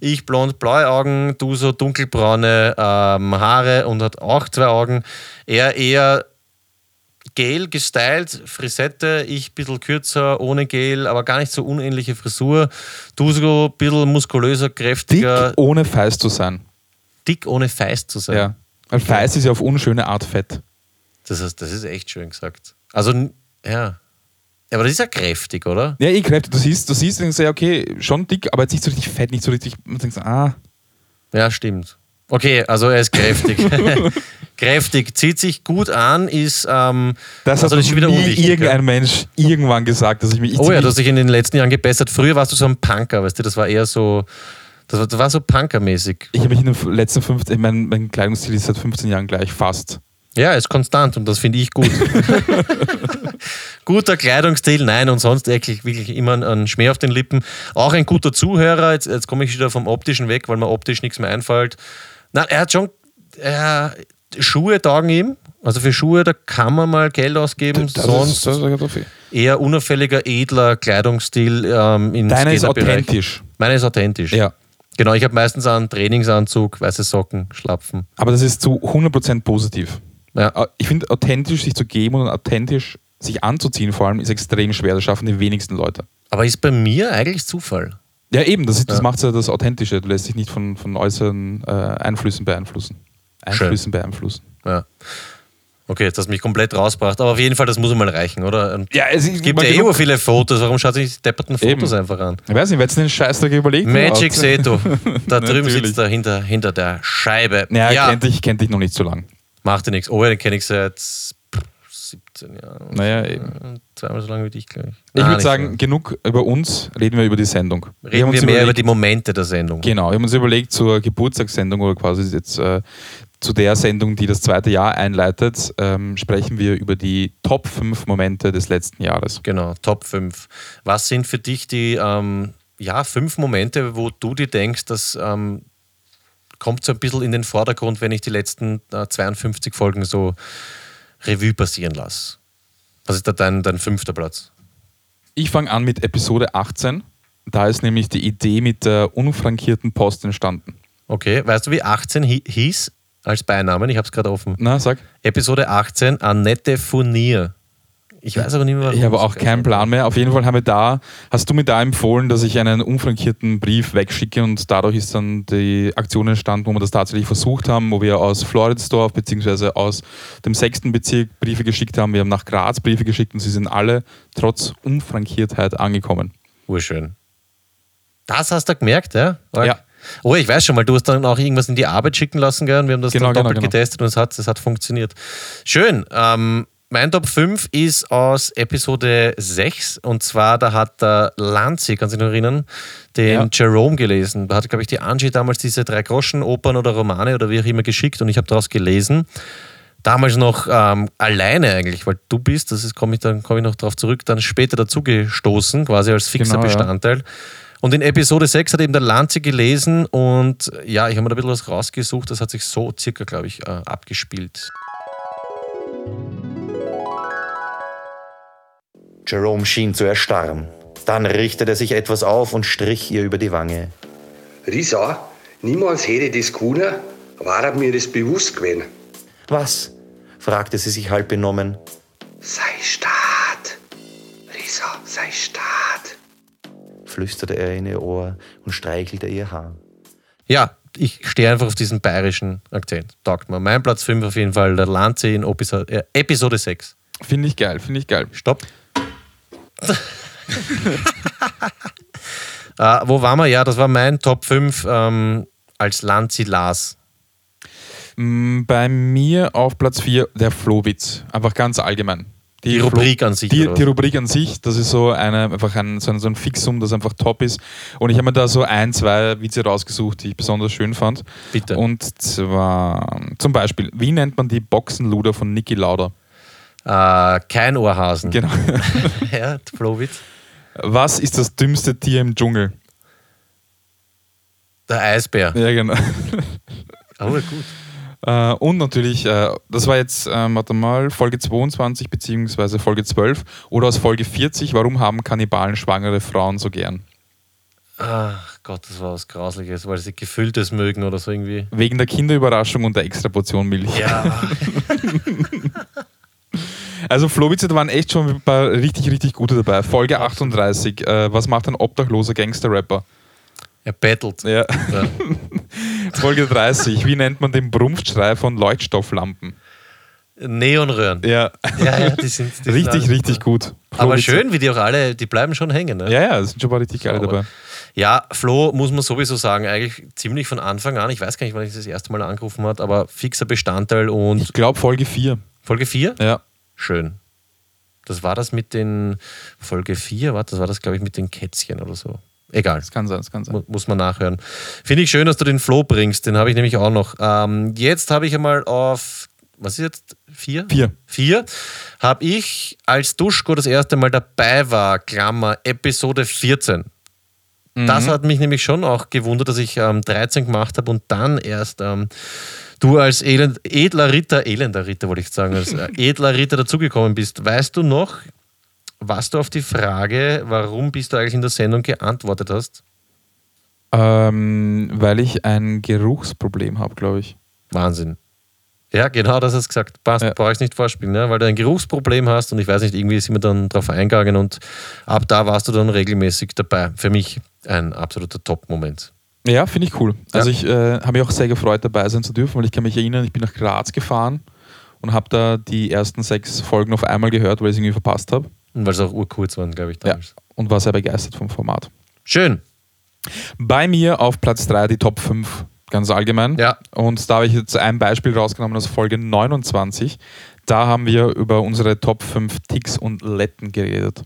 Ich blond, blaue Augen, du so dunkelbraune ähm, Haare und hat auch zwei Augen. Er eher gel gestylt, Frisette, ich ein bisschen kürzer, ohne Gel, aber gar nicht so unähnliche Frisur. Du so ein bisschen muskulöser, Dick, kräftiger, dick, ohne feist zu sein. ohne feist zu sein. Ja. Weil feist ist ja auf unschöne Art Fett. Das, ist, das ist echt schön gesagt. Also, ja. Aber das ist ja kräftig, oder? Ja, eh kräftig. Du siehst, du siehst, denkst du, ja, okay, schon dick, aber jetzt nicht so richtig fett, nicht so richtig. Man denkt, so, ah, Ja, stimmt. Okay, also er ist kräftig. kräftig, zieht sich gut an, ist. Ähm, das also hat das wieder unwichtig. irgendein? Mensch irgendwann gesagt, dass ich mich. Ich Oh ja, du hast dich in den letzten Jahren gebessert. Früher warst du so ein Punker, weißt du, das war eher so. Das war, das war so Punkermäßig. ich habe mich in den letzten 15, mein, mein Kleidungsstil ist seit 15 Jahren gleich, fast. Ja, ist konstant und das finde ich gut. guter Kleidungsstil, nein, und sonst wirklich, wirklich immer ein- ein Schmäh auf den Lippen. Auch ein guter Zuhörer, jetzt, jetzt komme ich wieder vom Optischen weg, weil mir optisch nichts mehr einfällt. Nein, er hat schon äh, Schuhe taugen ihm. Also für Schuhe, da kann man mal Geld ausgeben. sonst eher unauffälliger, edler Kleidungsstil ähm, in Deiner ist authentisch. Meine ist authentisch. Ja. Genau, ich habe meistens einen Trainingsanzug, weiße Socken, Schlapfen. Aber das ist zu 100% positiv. Ja. Ich finde, authentisch sich zu geben und authentisch sich anzuziehen, vor allem, ist extrem schwer. Das schaffen die wenigsten Leute. Aber ist bei mir eigentlich Zufall. Ja, eben, das, ist, das Ja. macht ja das Authentische. Du lässt dich nicht von, von äußeren äh, Einflüssen beeinflussen. Einflüssen beeinflussen. Ja. Okay, jetzt hast du mich komplett rausgebracht. Aber auf jeden Fall, das muss mal reichen, oder? Und Ja, es, es gibt ja eh viele Fotos. Warum schaut sich die depperten Fotos Eben. einfach an? Ich weiß nicht, wer jetzt den Scheißdreck überlegt? Magic. Seto. Da drüben sitzt er hinter, hinter der Scheibe. Ja, ja Kennt, dich, kennt dich noch nicht so lang. macht dir nichts. Oh, ja, den kenne ich seit pff, 17 Jahren. Naja, eben. Zweimal so lange wie dich, glaube ich. Ich würde sagen, so. genug über uns, reden wir über die Sendung. reden wir uns mehr über überlegt- die Momente der Sendung. Genau, wir haben uns überlegt, zur Geburtstagssendung oder quasi jetzt äh, zu der Sendung, die das zweite Jahr einleitet, ähm, sprechen wir über die Top 5 Momente des letzten Jahres. Genau, Top 5. Was sind für dich die ähm, ja, fünf Momente, wo du dir denkst, das ähm, kommt so ein bisschen in den Vordergrund, wenn ich die letzten äh, 52 Folgen so Revue passieren lasse? Was ist da dein, dein fünfter Platz? Ich fange an mit Episode 18. Da ist nämlich die Idee mit der unfrankierten Post entstanden. Okay, weißt du, wie 18 hi hieß als Beinamen? Ich habe es gerade offen. Na, sag. Episode 18, Annette Furnier. Ich weiß aber nicht mehr, warum. Ich habe auch keinen Plan mehr. Auf jeden Fall haben wir da, hast du mir da empfohlen, dass ich einen unfrankierten Brief wegschicke und dadurch ist dann die Aktion entstanden, wo wir das tatsächlich versucht haben, wo wir aus Floridsdorf bzw. aus dem sechsten Bezirk Briefe geschickt haben. Wir haben nach Graz Briefe geschickt und sie sind alle trotz Unfrankiertheit angekommen. Urschön. Das hast du gemerkt, ja? Org. Ja. Oh, ich weiß schon mal, du hast dann auch irgendwas in die Arbeit schicken lassen, gell? Und wir haben das Genau, dann genau, doppelt genau. getestet und es hat, es hat funktioniert. Schön. Ähm, mein Top 5 ist aus Episode 6 und zwar, da hat der Lanzi, kannst du dich noch erinnern, den Ja. Jerome gelesen. Da hat, glaube ich, die Angie damals diese drei Groschen-Opern oder Romane oder wie auch immer geschickt und ich habe daraus gelesen. Damals noch ähm, alleine eigentlich, weil du bist, das ist, komme ich, dann komme ich noch darauf zurück, dann später dazugestoßen, quasi als fixer Genau, ja. Bestandteil. Und in Episode 6 hat eben der Lanze gelesen und ja, ich habe mir da ein bisschen was rausgesucht, das hat sich so circa, glaube ich, äh, abgespielt. Jerome schien zu erstarren. Dann richtete er sich etwas auf und strich ihr über die Wange. Risa, niemals hätte ich das können, war mir das bewusst gewesen. Was? fragte sie sich halb benommen. Sei Staat. Risa, sei Staat. flüsterte er in ihr Ohr und streichelte ihr Haar. Ja, ich stehe einfach auf diesen bayerischen Akzent. Taugt mir. Mein Platz 5 auf jeden Fall, der Lanze in Episode, äh, Episode 6. Finde ich geil, finde ich geil. Stopp. Äh, wo waren wir? Ja, das war mein Top 5 ähm, als Lanzi las. Mm, Bei mir auf Platz 4 der Flohwitz. Einfach ganz allgemein. Die Rubrik an sich, Die, die Rubrik an sich, das ist so, eine, einfach ein, so, ein, so ein Fixum, das einfach top ist. Und ich habe mir da so ein, zwei Witze rausgesucht, die ich besonders schön fand. Bitte. Und zwar zum Beispiel, wie nennt man die Boxenluder von Niki Lauda? Äh, kein Ohrhasen. Genau. ja, Flowitz. Was ist das dümmste Tier im Dschungel? Der Eisbär. Ja, genau. Oh, gut. Äh, und natürlich, äh, das war jetzt, äh, warte mal, Folge 22 beziehungsweise Folge 12 oder aus Folge 40, warum haben Kannibalen schwangere Frauen so gern? Ach Gott, das war was Grausliches, weil sie Gefülltes mögen oder so irgendwie. Wegen der Kinderüberraschung und der extra Portion Milch. Ja. Also Flowitze, da waren echt schon ein paar richtig, richtig gute dabei. Folge 38, äh, was macht ein obdachloser Gangster-Rapper? er bettelt. Ja. Ja. Folge 30, wie nennt man den Brumpfschrei von Leuchtstofflampen? Neonröhren. Ja, Ja, ja, die sind, die sind richtig, alle- richtig gut. Aber Flowitze- schön, wie die auch alle, die bleiben schon hängen. Ne? Ja, ja, es sind schon paar richtig geile dabei. Ja, Flo muss man sowieso sagen, eigentlich ziemlich von Anfang an. Ich weiß gar nicht, wann ich das erste Mal angerufen hat, aber fixer Bestandteil und Ich glaube Folge 4. Folge 4? Ja. Schön. Das war das mit den Folge 4, warte, das war das, glaube ich, mit den Kätzchen oder so. Egal. Das kann sein, das kann sein. Mu- Muss man nachhören. Finde ich schön, dass du den Flo bringst. Den habe ich nämlich auch noch. Ähm, jetzt habe ich einmal auf, was ist jetzt? Vier? Vier. Vier. Habe ich, als Duschko das erste Mal dabei war, Klammer, Episode 14. Das Mhm. hat mich nämlich schon auch gewundert, dass ich ähm, 13 gemacht habe und dann erst ähm, du als elend, edler Ritter, elender Ritter wollte ich sagen, als äh, edler Ritter dazugekommen bist. Weißt du noch, was du auf die Frage, warum bist du eigentlich in der Sendung geantwortet hast? Ähm, weil ich ein Geruchsproblem habe, glaube ich. Wahnsinn. Ja, genau das hast du gesagt. Passt, Ja. brauche ich nicht vorspielen, ne? weil du ein Geruchsproblem hast und ich weiß nicht, irgendwie sind wir dann drauf eingegangen und ab da warst du dann regelmäßig dabei. Für mich ein absoluter Top-Moment. Ja, finde ich cool. Also ich äh, habe mich auch sehr gefreut, dabei sein zu dürfen, weil ich kann mich erinnern, ich bin nach Graz gefahren und habe da die ersten sechs Folgen auf einmal gehört, weil ich es irgendwie verpasst habe. Und weil es auch urkurz waren, glaube ich, Ja. damals. Und war sehr begeistert vom Format. Schön. Bei mir auf Platz 3 die Top 5, ganz allgemein. Ja. Und da habe ich jetzt ein Beispiel rausgenommen aus Folge 29. Da haben wir über unsere Top 5 Ticks und Letten geredet.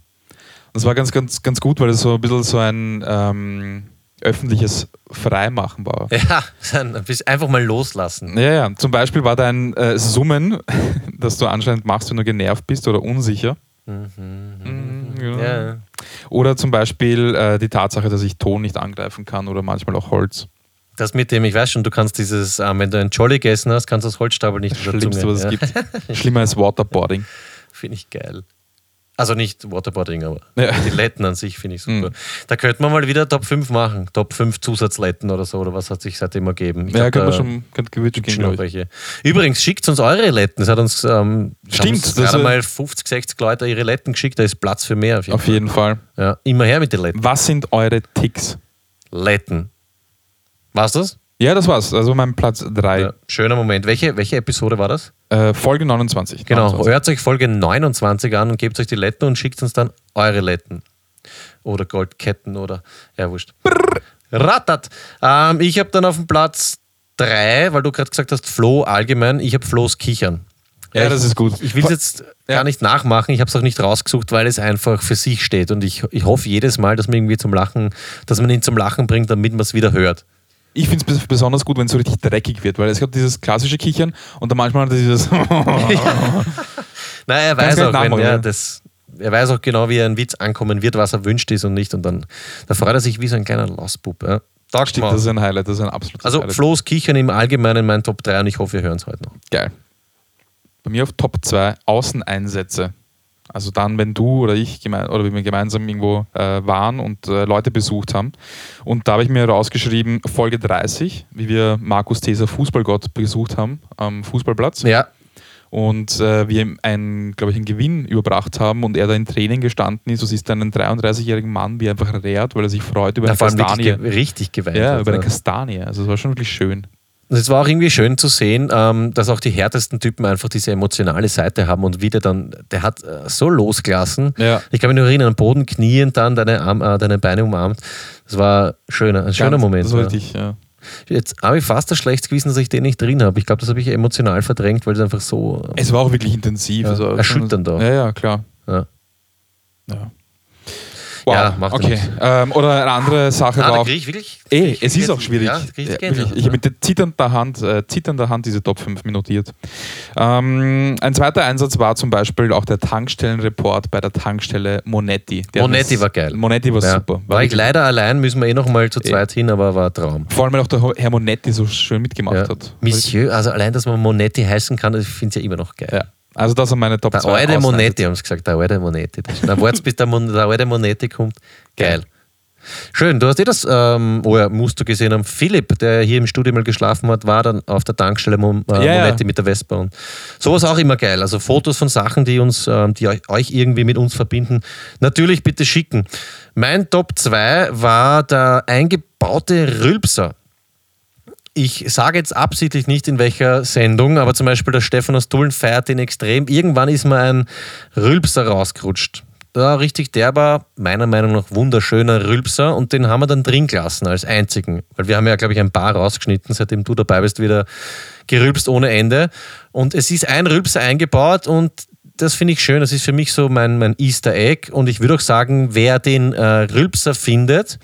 Das war ganz, ganz, ganz gut, weil es so ein bisschen so ein ähm, öffentliches Freimachen war. Ja, dann einfach mal loslassen. Ja, ja. Zum Beispiel war dein äh, Summen, das du anscheinend machst, wenn du genervt bist oder unsicher. Mhm, ja. Ja. Oder zum Beispiel äh, die Tatsache, dass ich Ton nicht angreifen kann oder manchmal auch Holz. Das mit dem, ich weiß schon, du kannst dieses, ähm, wenn du ein Jolly gegessen hast, kannst du das Holzstapel nicht der Schlimmste, was es ja. gibt. Schlimmer als Waterboarding. Finde ich geil. Also nicht Waterboarding, aber Ja. die Letten an sich finde ich super. Mhm. Da könnte man mal wieder Top 5 machen. Top 5 Zusatzletten oder so, oder was hat sich seitdem ergeben? Ich Ja, glaub, könnte man da schon könnte gewünscht gehen, noch welche. Übrigens, schickt uns eure Letten. Es hat uns, ähm, Stimmt, uns das gerade mal 50, 60 Leute ihre Letten geschickt. Da ist Platz für mehr. Auf jeden Auf jeden Fall. Fall. Ja, immer her mit den Letten. Was sind eure Ticks? Letten. War's das? Ja, das war's. Also mein Platz 3. Ja, schöner Moment. Welche, welche Episode war das? Äh, Folge 29. Genau, 29. hört euch Folge 29 an und gebt euch die Letten und schickt uns dann eure Letten. Oder Goldketten oder, ja, wurscht. Rattert. Ähm, ich habe dann auf dem Platz 3, weil du gerade gesagt hast, Flo allgemein, ich habe Flo's Kichern. Ja, ich, das ist gut. Ich will es jetzt gar nicht nachmachen, ich habe es auch nicht rausgesucht, weil es einfach für sich steht. Und ich, ich hoffe jedes Mal, dass man irgendwie zum Lachen, dass man ihn zum Lachen bringt, damit man es wieder hört. Ich finde es besonders gut, wenn es so richtig dreckig wird, weil es gibt dieses klassische Kichern und dann manchmal hat er dieses. Nein, er weiß auch, wenn ja. das. Er weiß auch genau, wie ein Witz ankommen wird, was er wünscht ist und nicht. Und dann da freut er sich wie so ein kleiner Lausbub. Ja. Taugt das ist ein Highlight, das ist ein absolutes Also Highlight. Flo's Kichern im Allgemeinen mein Top 3 und ich hoffe, wir hören es heute noch. Geil. Bei mir auf Top 2 Außeneinsätze. Also dann, wenn du oder ich oder wir gemeinsam irgendwo äh, waren und äh, Leute besucht haben. Und da habe ich mir rausgeschrieben, Folge 30, wie wir Markus Theser Fußballgott besucht haben am Fußballplatz. Ja, Und äh, wir ihm einen, glaube ich, einen Gewinn überbracht haben und er da in Tränen gestanden ist. Du siehst einen 33-jährigen Mann, wie er einfach rehrt, weil er sich freut über eine Kastanie. ge richtig geweint. ja, hat, über eine. Kastanie. Also es war schon wirklich schön. Und es war auch irgendwie schön zu sehen, ähm, dass auch die härtesten Typen einfach diese emotionale Seite haben und wieder dann, der hat äh, so losgelassen. Ja. Ich kann mich nur erinnern, am Boden kniend dann, deine, Arm, äh, deine Beine umarmt. Das war schöner, ein schöner Ganz- Moment. Das war ja. richtig, ja. Jetzt habe ich fast das schlechtes Gewissen, dass ich den nicht drin habe. Ich glaube, das habe ich emotional verdrängt, weil es einfach so. Es war auch wirklich intensiv. Ja, also erschütternd auch. Ja, ja, klar. Ja. Ja. Wow, Ja, macht okay. Ähm, oder eine andere Sache Ah, war auch. ich wirklich. Eh, krieg ich es ist auch schwierig. Ja, ich Ja, wirklich. ich habe mit der zitternder Hand, äh, zitternder Hand diese Top 5 notiert. Ähm, ein zweiter Einsatz war zum Beispiel auch der Tankstellenreport bei der Tankstelle Monetti. Der Monetti war geil. Monetti war Ja. super. War ich wirklich- leider allein, müssen wir eh noch mal zu zweit hin, aber war ein Traum. Vor allem, weil auch der Herr Monetti so schön mitgemacht Ja. hat. Monsieur, also allein, dass man Monetti heißen kann, ich finde es ja immer noch geil. Ja. Also das sind meine Top Der 2. alte Monetti haben sie gesagt, der alte Monetti. Dann wart's, bis der, Mon der alte Monetti kommt. Geil. Schön, du hast eh das, ähm, oh ja, musst du gesehen haben, Philipp, der hier im Studio mal geschlafen hat, war dann auf der Tankstelle Mon äh, Ja, ja. Monetti mit der Vespa und sowas auch immer geil. Also Fotos von Sachen, die uns, ähm, die euch, euch irgendwie mit uns verbinden, natürlich bitte schicken. Mein Top 2 war der eingebaute Rülpser. Ich sage jetzt absichtlich nicht in welcher Sendung, aber zum Beispiel der Stefan aus Tulln feiert den extrem. Irgendwann ist mir ein Rülpser rausgerutscht. Da richtig derber, meiner Meinung nach wunderschöner Rülpser und den haben wir dann drin gelassen als einzigen. Weil wir haben ja, glaube ich, ein paar rausgeschnitten, seitdem du dabei bist, wieder gerülpst ohne Ende. Und es ist ein Rülpser eingebaut und das finde ich schön. Das ist für mich so mein, mein Easter Egg. Und ich würde auch sagen, wer den äh, Rülpser findet,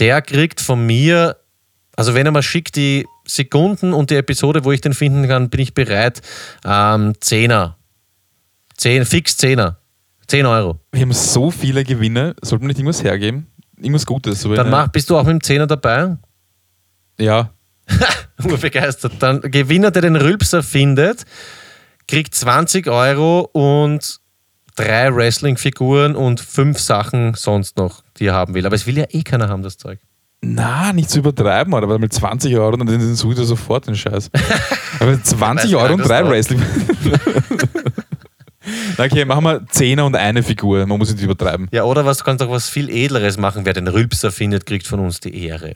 der kriegt von mir also wenn er mal schickt die Sekunden und die Episode, wo ich den finden kann, bin ich bereit. Ähm, Zehner. Zehn, fix Zehner. 10 Euro. Wir haben so viele Gewinne. Sollten wir nicht irgendwas hergeben? Irgendwas Gutes. So Dann mach, bist du auch mit dem Zehner dabei? Ja. Urbegeistert. Dann Gewinner, der den Rülpser findet, kriegt 20 Euro und drei Wrestling-Figuren und fünf Sachen sonst noch, die er haben will. Aber es will ja eh keiner haben, das Zeug. Na, nicht zu übertreiben, weil mit 20 Euro, dann sucht er sofort den Scheiß. Aber 20 weiß Euro und drei Wrestling. Okay, machen wir 10er und eine Figur. Man muss nicht übertreiben. Ja, oder was, du kannst auch was viel Edleres machen. Wer den Rülpser findet, kriegt von uns die Ehre.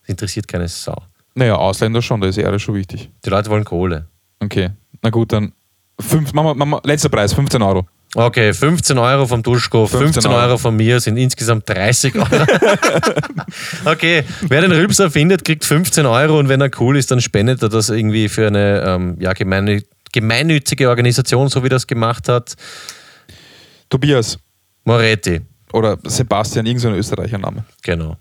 Das interessiert keine Sau. Naja, Ausländer schon, da ist Ehre schon wichtig. Die Leute wollen Kohle. Okay, na gut, dann fünf, machen wir, machen wir, letzter Preis, 15 Euro. Okay, 15 Euro vom Duschko, 15, 15 Euro. Euro von mir sind insgesamt 30 Euro. okay, wer den Rülpser findet, kriegt 15 Euro und wenn er cool ist, dann spendet er das irgendwie für eine ähm, ja, gemeinnü gemeinnützige Organisation, so wie das gemacht hat. Tobias Moretti, oder Sebastian, irgendein österreicher Name. genau.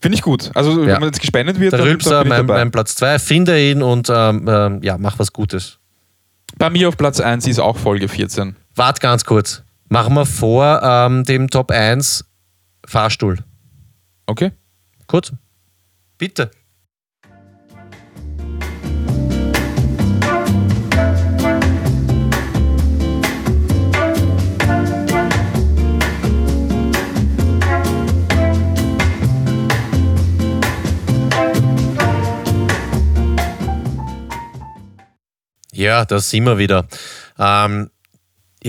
Finde ich gut. Also, Ja. wenn man jetzt gespendet wird, Der dann, Rülpser, dann bin ich mein, dabei. mein Platz 2, finde ihn und ähm, ähm, ja, mach was Gutes. Bei mir auf Platz 1 ist auch Folge 14. Wart ganz kurz. Machen wir vor ähm, dem Top 1 Fahrstuhl. Okay? Kurz. Bitte. Ja, da sind wir wieder. Ähm,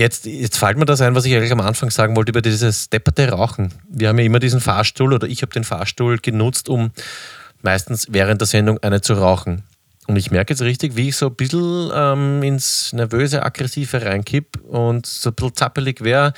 jetzt, jetzt fällt mir das ein, was ich eigentlich am Anfang sagen wollte über dieses depperte Rauchen. Wir haben ja immer diesen Fahrstuhl oder ich habe den Fahrstuhl genutzt, um meistens während der Sendung eine zu rauchen. Und ich merke jetzt richtig, wie ich so ein bisschen ähm, ins nervöse, aggressive reinkipp und so ein bisschen zappelig wäre.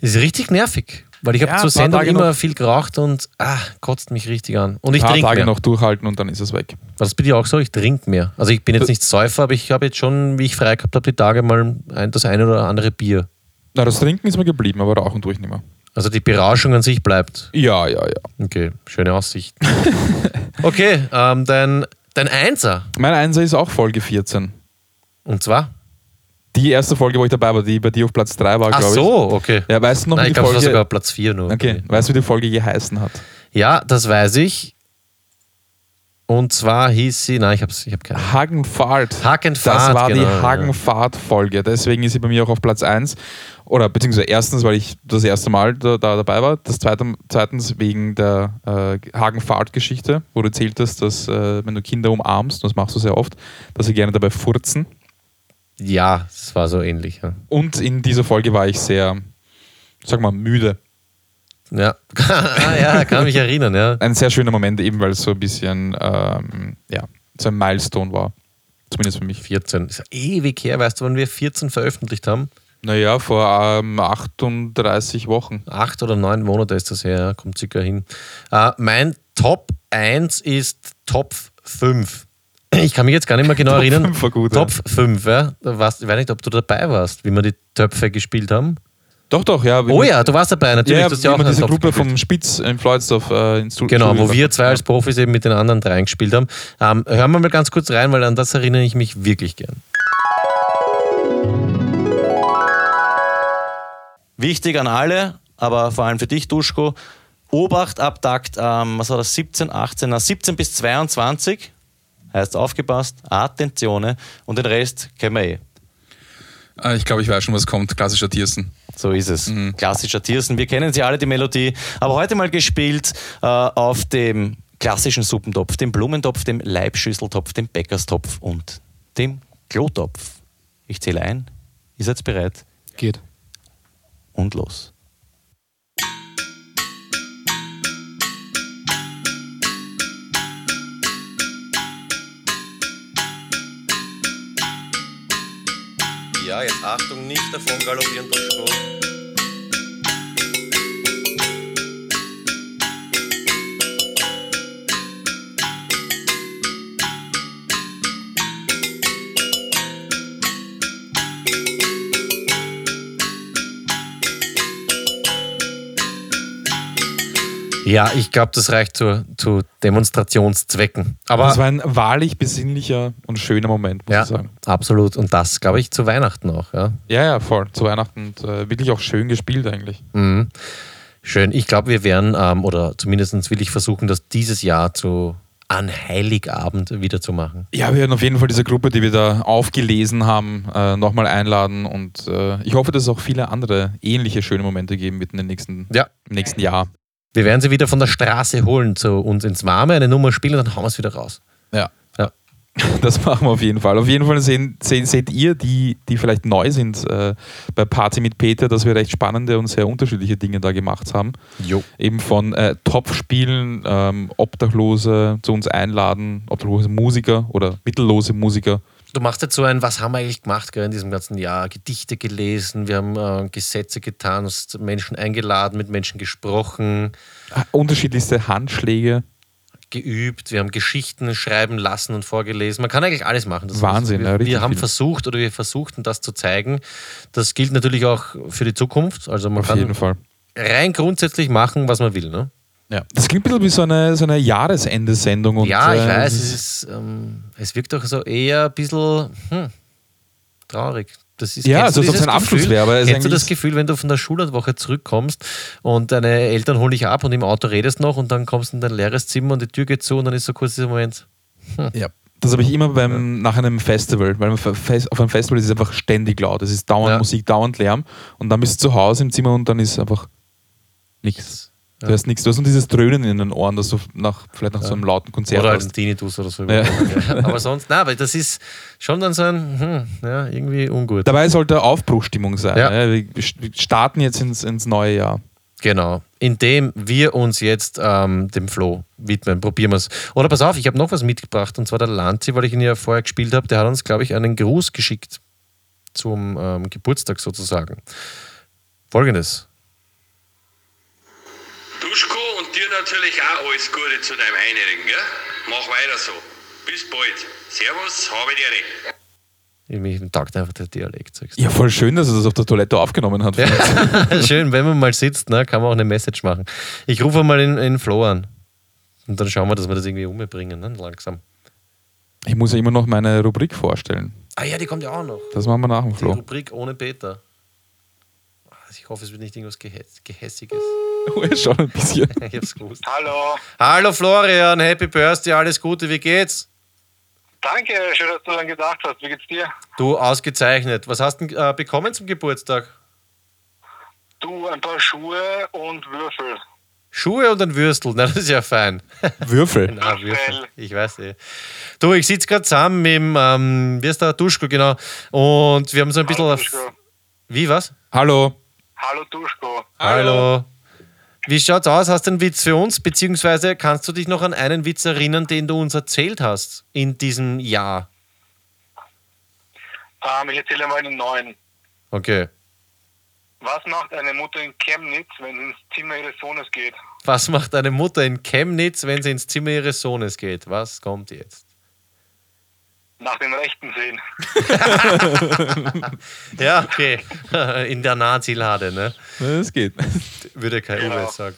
Ist richtig nervig. Weil ich habe Ja, zur Sendung immer noch. viel geraucht und ah, kotzt mich richtig an. Und ich Ein paar trinke Tage mehr. noch durchhalten und dann ist es weg. War das bei dir auch so? Ich trinke mehr. Also ich bin jetzt nicht Säufer, aber ich habe jetzt schon, wie ich frei gehabt habe, die Tage mal ein, das eine oder andere Bier. Na, das Trinken ist mir geblieben, aber Rauchen tue ich nicht mehr. Also die Berauschung an sich bleibt. Ja, ja, ja. Okay, schöne Aussicht. okay, ähm, dein, dein Einser. Mein Einser ist auch Folge 14. Und zwar? Die erste Folge, wo ich dabei war, die bei dir auf Platz 3 war, Ach glaube ich. so, okay. Ja, weißt du noch, Nein, wie ich die war Folge... sogar Platz 4 nur. Okay, weißt du, wie die Folge geheißen hat? Ja, das weiß ich. Und zwar hieß sie, nein, ich habe ich hab keine. Hagenfahrt. Hagenfahrt, Das war genau, die. Hagenfahrt-Folge. Deswegen ist sie bei mir auch auf Platz 1. Oder beziehungsweise erstens, weil ich das erste Mal da, da dabei war. Das zweite, zweitens wegen der äh, Hagenfahrt-Geschichte, wo du erzählt hast, dass äh, wenn du Kinder umarmst, das machst du sehr oft, dass sie gerne dabei furzen. Ja, es war so ähnlich. Ja, Und in dieser Folge war ich sehr, sag mal, müde. ja. ah, ja kann mich erinnern, ja. Ein sehr schöner Moment, eben weil es so ein bisschen, ähm, ja, so ein Milestone war. Zumindest für mich. 14. Ist ja ewig her, weißt du, wann wir 14 veröffentlicht haben? Naja, vor ähm, 38 Wochen. acht oder neun Monate ist das her, ja, kommt circa hin. Äh, mein Top 1 ist Top 5. Ich kann mich jetzt gar nicht mehr genau Top erinnern. 5 war gut, Top 5, ja. Da warst, ich weiß nicht, ob du dabei warst, wie wir die Töpfe gespielt haben. Doch, doch, ja. Oh ja, du warst dabei, natürlich. Ja, du hast ja ja auch diese Topf Gruppe gespielt. vom Spitz in Floydsdorf äh, ins Studio. Genau, wo wir zwei als Profis eben mit den anderen dreien gespielt haben. Ähm, hören wir mal ganz kurz rein, weil an das erinnere ich mich wirklich gern. Wichtig an alle, aber vor allem für dich, Duschko. Obacht ab Takt, ähm, was war das, 17, 18, na, 17 bis 22. Heißt aufgepasst, Attentione und den Rest kennen wir eh. Ah, Ich glaube, ich weiß schon, was kommt. Klassischer Tiersen. So ist es. Mhm. Klassischer Tiersen. Wir kennen sie alle, die Melodie. Aber heute mal gespielt äh, auf dem klassischen Suppentopf, dem Blumentopf, dem Leibschüsseltopf, dem Bäckerstopf und dem Klotopf. Ich zähle ein. Ihr seid bereit? Geht. Und los. Ja, jetzt Achtung, nicht davon galoppieren, Duschko. Ja, ich glaube, das reicht zu, zu Demonstrationszwecken. Aber das war ein wahrlich besinnlicher und schöner Moment, muss ja, ich sagen. absolut. Und das, glaube ich, zu Weihnachten auch. Ja. Ja, ja, voll. Zu Weihnachten und äh, wirklich auch schön gespielt eigentlich. Mhm. Schön. Ich glaube, wir werden, ähm, oder zumindest will ich versuchen, das dieses Jahr zu an Heiligabend wieder zu machen. Ja, wir werden auf jeden Fall diese Gruppe, die wir da aufgelesen haben, äh, nochmal einladen und äh, ich hoffe, dass es auch viele andere ähnliche schöne Momente geben wird in den nächsten, Ja. im nächsten Jahr. Wir werden sie wieder von der Straße holen zu uns ins Warme, eine Nummer spielen und dann hauen wir es wieder raus. Ja. Ja. Das machen wir auf jeden Fall. Auf jeden Fall sehen, sehen, seht ihr, die, die vielleicht neu sind äh, bei Party mit Peter, dass wir recht spannende und sehr unterschiedliche Dinge da gemacht haben. Jo. Eben von äh, Topfspielen, ähm, Obdachlose zu uns einladen, obdachlose Musiker oder mittellose Musiker. Du machst jetzt so ein, was haben wir eigentlich gemacht in diesem ganzen Jahr? Gedichte gelesen, wir haben äh, Gesetze getan, hast Menschen eingeladen, mit Menschen gesprochen, Ah, Unterschiedlichste Handschläge. geübt, wir haben Geschichten schreiben lassen und vorgelesen. Man kann eigentlich alles machen. Das Wahnsinn, wir, ja, richtig wir haben viel. versucht oder wir versuchten das zu zeigen. Das gilt natürlich auch für die Zukunft. Also man Auf kann jeden Fall. rein grundsätzlich machen, was man will. Ne? Ja. Das klingt ein bisschen wie so eine, so eine Jahresende-Sendung. und, ja, ich äh, weiß, es ist, ähm, es wirkt auch so eher ein bisschen hm, traurig. Das ist, Ja, kennst du als ob es dieses ein Abschluss wäre, aber ist Kennst du das Gefühl, wenn du von der Schulwoche zurückkommst und deine Eltern holen dich ab und im Auto redest noch und dann kommst du in dein leeres Zimmer und die Tür geht zu und dann ist so kurz dieser Moment. Ja. Das habe ich immer beim, nach einem Festival, weil auf auf einem Festival ist es einfach ständig laut. Es ist dauernd Ja. Musik, dauernd Lärm und dann bist du zu Hause im Zimmer und dann ist einfach nichts. Du hast nichts. Du hast nur dieses Dröhnen in den Ohren, das du nach, vielleicht nach so einem lauten Konzert Oder hast. Tinnitus oder so. Ja. Aber sonst, na, aber das ist schon dann so ein, hm, ja, irgendwie ungut. Dabei sollte Aufbruchstimmung sein. Ja. Wir starten jetzt ins, ins neue Jahr. Genau. Indem wir uns jetzt ähm, dem Flo widmen, probieren wir es. Oder pass auf, ich habe noch was mitgebracht und zwar der Lanzi, weil ich ihn ja vorher gespielt habe, der hat uns, glaube ich, einen Gruß geschickt zum ähm, Geburtstag sozusagen. Folgendes. Duschko und dir natürlich auch alles Gute zu deinem Einjährigen, gell? Mach weiter so. Bis bald. Servus, habe dir. Mir taugt einfach der Dialekt. sagst du. Ja, voll schön, dass er das auf der Toilette aufgenommen hat. Schön, wenn man mal sitzt, ne, kann man auch eine Message machen. Ich rufe mal in, in Flo an. Und dann schauen wir, dass wir das irgendwie umbringen, ne? langsam. Ich muss ja immer noch meine Rubrik vorstellen. Ah ja, die kommt ja auch noch. Das machen wir nach dem Die Flo. Rubrik ohne Peter. Ah, Ich hoffe, es wird nicht irgendwas Gehäss Gehässiges. Schon ein bisschen. ich hab's gewusst. Hallo. Hallo Florian, Happy Birthday, alles Gute, wie geht's? Danke, schön, dass du daran gedacht hast. Wie geht's dir? Du, ausgezeichnet. Was hast du denn, äh, bekommen zum Geburtstag? Du, ein paar Schuhe und Würfel. Schuhe und ein Würstel, na, das ist ja fein. Würfel. Na, Würfel. Ich weiß eh. Du, ich sitze gerade zusammen mit dem, ähm, wie ist der, Duschko, genau. Und wir haben so ein bisschen. auf- Wie, was? Hallo. Hallo Duschko. Hallo. Wie schaut's aus? Hast du einen Witz für uns? Beziehungsweise kannst du dich noch an einen Witz erinnern, den du uns erzählt hast in diesem Jahr? Ähm, ich erzähle mal einen neuen. Okay. Was macht eine Mutter in Chemnitz, wenn sie ins Zimmer ihres Sohnes geht? Was macht eine Mutter in Chemnitz, wenn sie ins Zimmer ihres Sohnes geht? Was kommt jetzt? Nach dem Rechten sehen. ja, okay. In der Nazi-Lade, ne? Das geht. Würde kein Genau. Uwe sagen.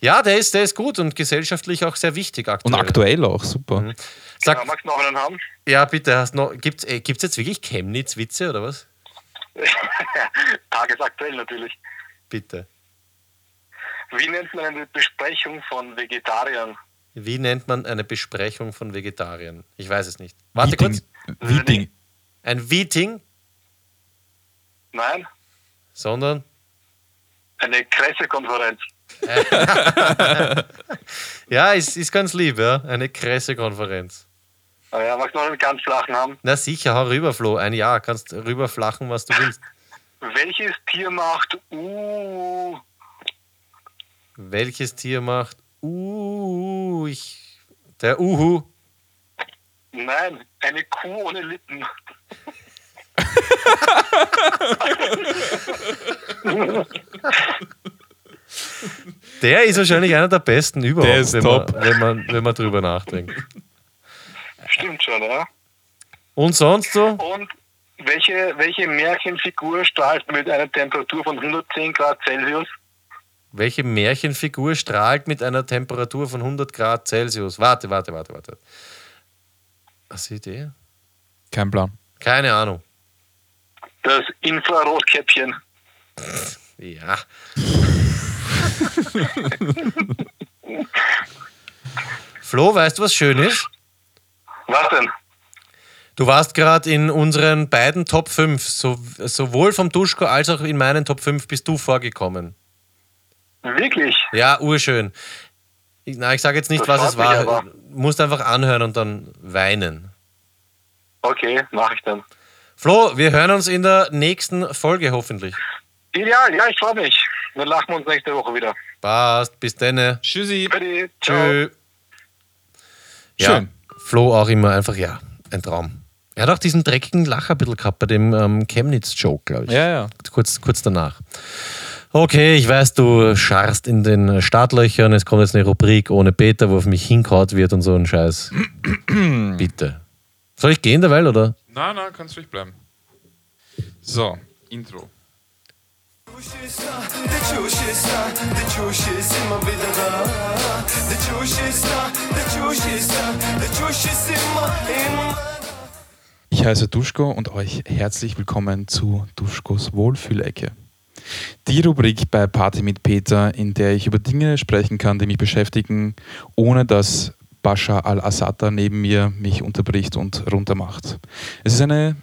Ja, der ist, der ist gut und gesellschaftlich auch sehr wichtig aktuell. Und aktuell auch, super. Mhm. Sag, Ja, magst du noch einen haben? ja, bitte, hast noch, gibt's, äh, gibt's jetzt wirklich Chemnitz-Witze oder was? Tagesaktuell natürlich. Bitte. Wie nennt man eine Besprechung von Vegetariern? Wie nennt man eine Besprechung von Vegetariern? Ich weiß es nicht. Warte Meeting. kurz. Meeting. Ein Meeting, Nein, sondern eine Pressekonferenz. ja, ist, ist ganz lieb, ja. Eine Pressekonferenz. Ah ja, magst du noch einen ganz flachen haben? Na sicher, hau rüber, Flo. Ein Jahr kannst rüberflachen, was du willst. Welches Tier macht Uh? Welches Tier macht Uh, ich, der Uhu. Nein, eine Kuh ohne Lippen. Der ist wahrscheinlich einer der besten überhaupt, Der ist wenn, top. Man, wenn, man, wenn man drüber nachdenkt. Stimmt schon, ja. Und sonst so? Und welche, welche Märchenfigur strahlt mit einer Temperatur von 110 Grad Celsius? Welche Märchenfigur strahlt mit einer Temperatur von 100 Grad Celsius? Warte, warte, warte, warte. Hast du Idee? Kein Plan. Keine Ahnung. Das Infrarotkäppchen. Ja. Flo, weißt du, was schön ist? Was denn? Du warst gerade in unseren beiden Top 5, so, sowohl vom Duschko als auch in meinen Top 5 bist du vorgekommen. Wirklich? Ja, urschön. Ich, na, ich sage jetzt nicht, Das was es war. aber. Musst einfach anhören und dann weinen. Okay, mache ich dann. Flo, wir hören uns in der nächsten Folge hoffentlich. Ideal, ja, ich freue mich. Dann lachen wir uns nächste Woche wieder. Passt, bis denne. Tschüssi. Bitte, ciao. Tschö. Ja, Schön. Flo auch immer einfach, ja, ein Traum. Er hat auch diesen dreckigen Lacher ein bisschen gehabt bei dem ähm, Chemnitz-Joke, glaube ich. Ja, ja. Kurz, kurz danach. Okay, ich weiß, du scharrst in den Startlöchern. Es kommt jetzt eine Rubrik ohne Peter, wo auf mich hinkaut wird und so ein Scheiß. Bitte. Soll ich gehen derweil, oder? Nein, nein, kannst ruhig bleiben. So, Intro. Ich heiße Duschko und euch herzlich willkommen zu Duschkos Wohlfühlecke. Die Rubrik bei Party mit Peter, in der ich über Dinge sprechen kann, die mich beschäftigen, ohne dass Bashar al-Assad neben mir mich unterbricht und runtermacht. Es ist eine